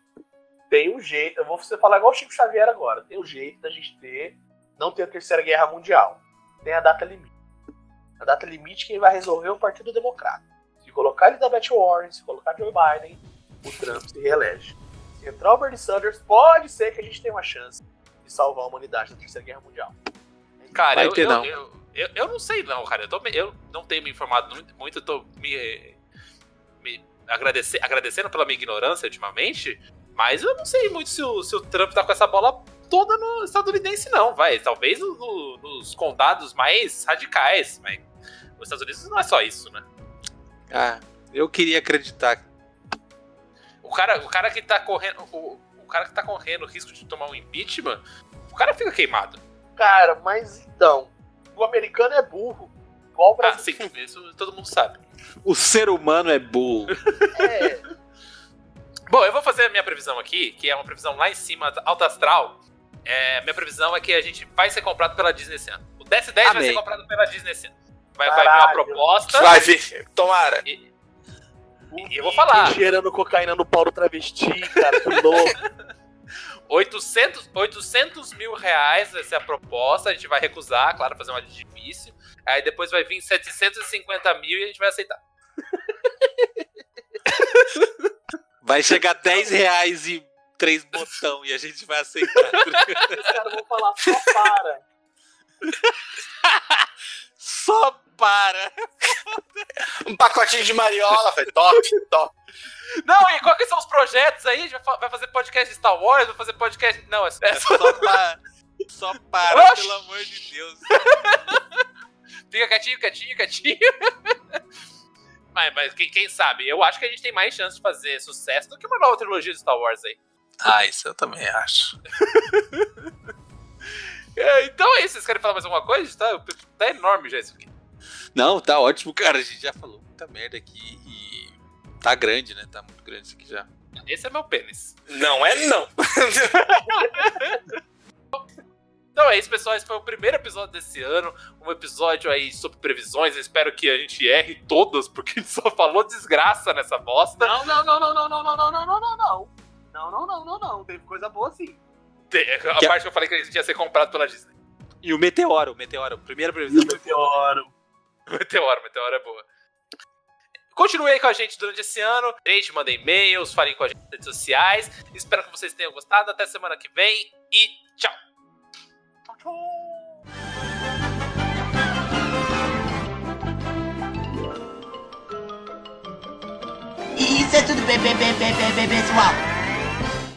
Speaker 3: tem um jeito, eu vou você falar igual o Chico Xavier agora, tem um jeito da gente ter, não ter a terceira guerra mundial. Tem a data limite. A data limite quem vai resolver é o Partido Democrata. Se colocar Elizabeth Warren, se colocar Joe Biden, o Trump se reelege. Se entrar o Bernie Sanders, pode ser que a gente tenha uma chance de salvar a humanidade da Terceira Guerra Mundial.
Speaker 2: Cara, Vai eu, ter, eu, não. Eu, eu, eu, não sei não, cara. Eu, tô, eu não tenho me informado muito, eu tô me, me agradecer, agradecendo pela minha ignorância ultimamente, mas eu não sei muito se o, se o Trump tá com essa bola toda no estadunidense, não, vai. Talvez no, no, nos condados mais radicais, mas os Estados Unidos não é só isso, né?
Speaker 4: Ah, eu queria acreditar.
Speaker 2: O cara, o cara que tá correndo. O, o cara que tá correndo o risco de tomar um impeachment, o cara fica queimado.
Speaker 3: Cara, mas então. O americano é burro. Igual o
Speaker 2: Brasil. Ah, sim, isso todo mundo sabe.
Speaker 4: O ser humano é burro.
Speaker 3: é.
Speaker 2: Bom, eu vou fazer a minha previsão aqui, que é uma previsão lá em cima, alta astral. É, minha previsão é que a gente vai ser comprado pela Disney esse ano. O DS10 Amém. vai ser comprado pela Disney esse ano. Vai, vai vir uma proposta.
Speaker 5: Vai vir, tomara.
Speaker 2: E, e eu vou falar.
Speaker 3: Gerando cocaína no pau do travesti, cara, que louco.
Speaker 2: 800, 800 mil reais vai ser a proposta, a gente vai recusar, claro, fazer uma difícil. Aí depois vai vir 750 mil e a gente vai aceitar.
Speaker 4: Vai chegar 10 reais e três botão e a gente vai aceitar.
Speaker 3: Os caras vão falar, só para.
Speaker 4: Só para.
Speaker 5: um pacotinho de mariola, foi top, top.
Speaker 2: Não, e quais são os projetos aí? A gente vai fazer podcast de Star Wars, vai fazer podcast. Não, é,
Speaker 4: é só para. Só para, Oxi. pelo amor de Deus.
Speaker 2: Fica quietinho, quietinho, quietinho. Mas, mas quem, quem, sabe? Eu acho que a gente tem mais chance de fazer sucesso do que uma nova trilogia de Star Wars aí.
Speaker 4: Ah, isso eu também acho.
Speaker 2: É, então é isso. Vocês querem falar mais alguma coisa? Tá, tá enorme já isso aqui.
Speaker 4: Não, tá ótimo, cara. A gente já falou muita merda aqui e tá grande, né? Tá muito grande isso aqui já.
Speaker 2: Esse é meu pênis.
Speaker 5: Não é não.
Speaker 2: Então é isso, pessoal. Esse foi o primeiro episódio desse ano. Um episódio aí sobre previsões. Eu espero que a gente erre todas, porque a gente só falou desgraça nessa bosta.
Speaker 3: Não, não, não, não, não, não, não, não, não, não, não, não. Não, não, não, não, não. Teve coisa boa sim.
Speaker 2: A que parte que eu falei que ele ia ser comprado pela Disney.
Speaker 4: E o Meteoro, o Meteoro. Primeira previsão.
Speaker 3: Meteoro.
Speaker 2: Meteoro, Meteoro é boa. Continue aí com a gente durante esse ano. Gente, mandem e-mails, falem com a gente nas redes sociais. Espero que vocês tenham gostado. Até semana que vem e tchau.
Speaker 7: Isso é tudo pessoal.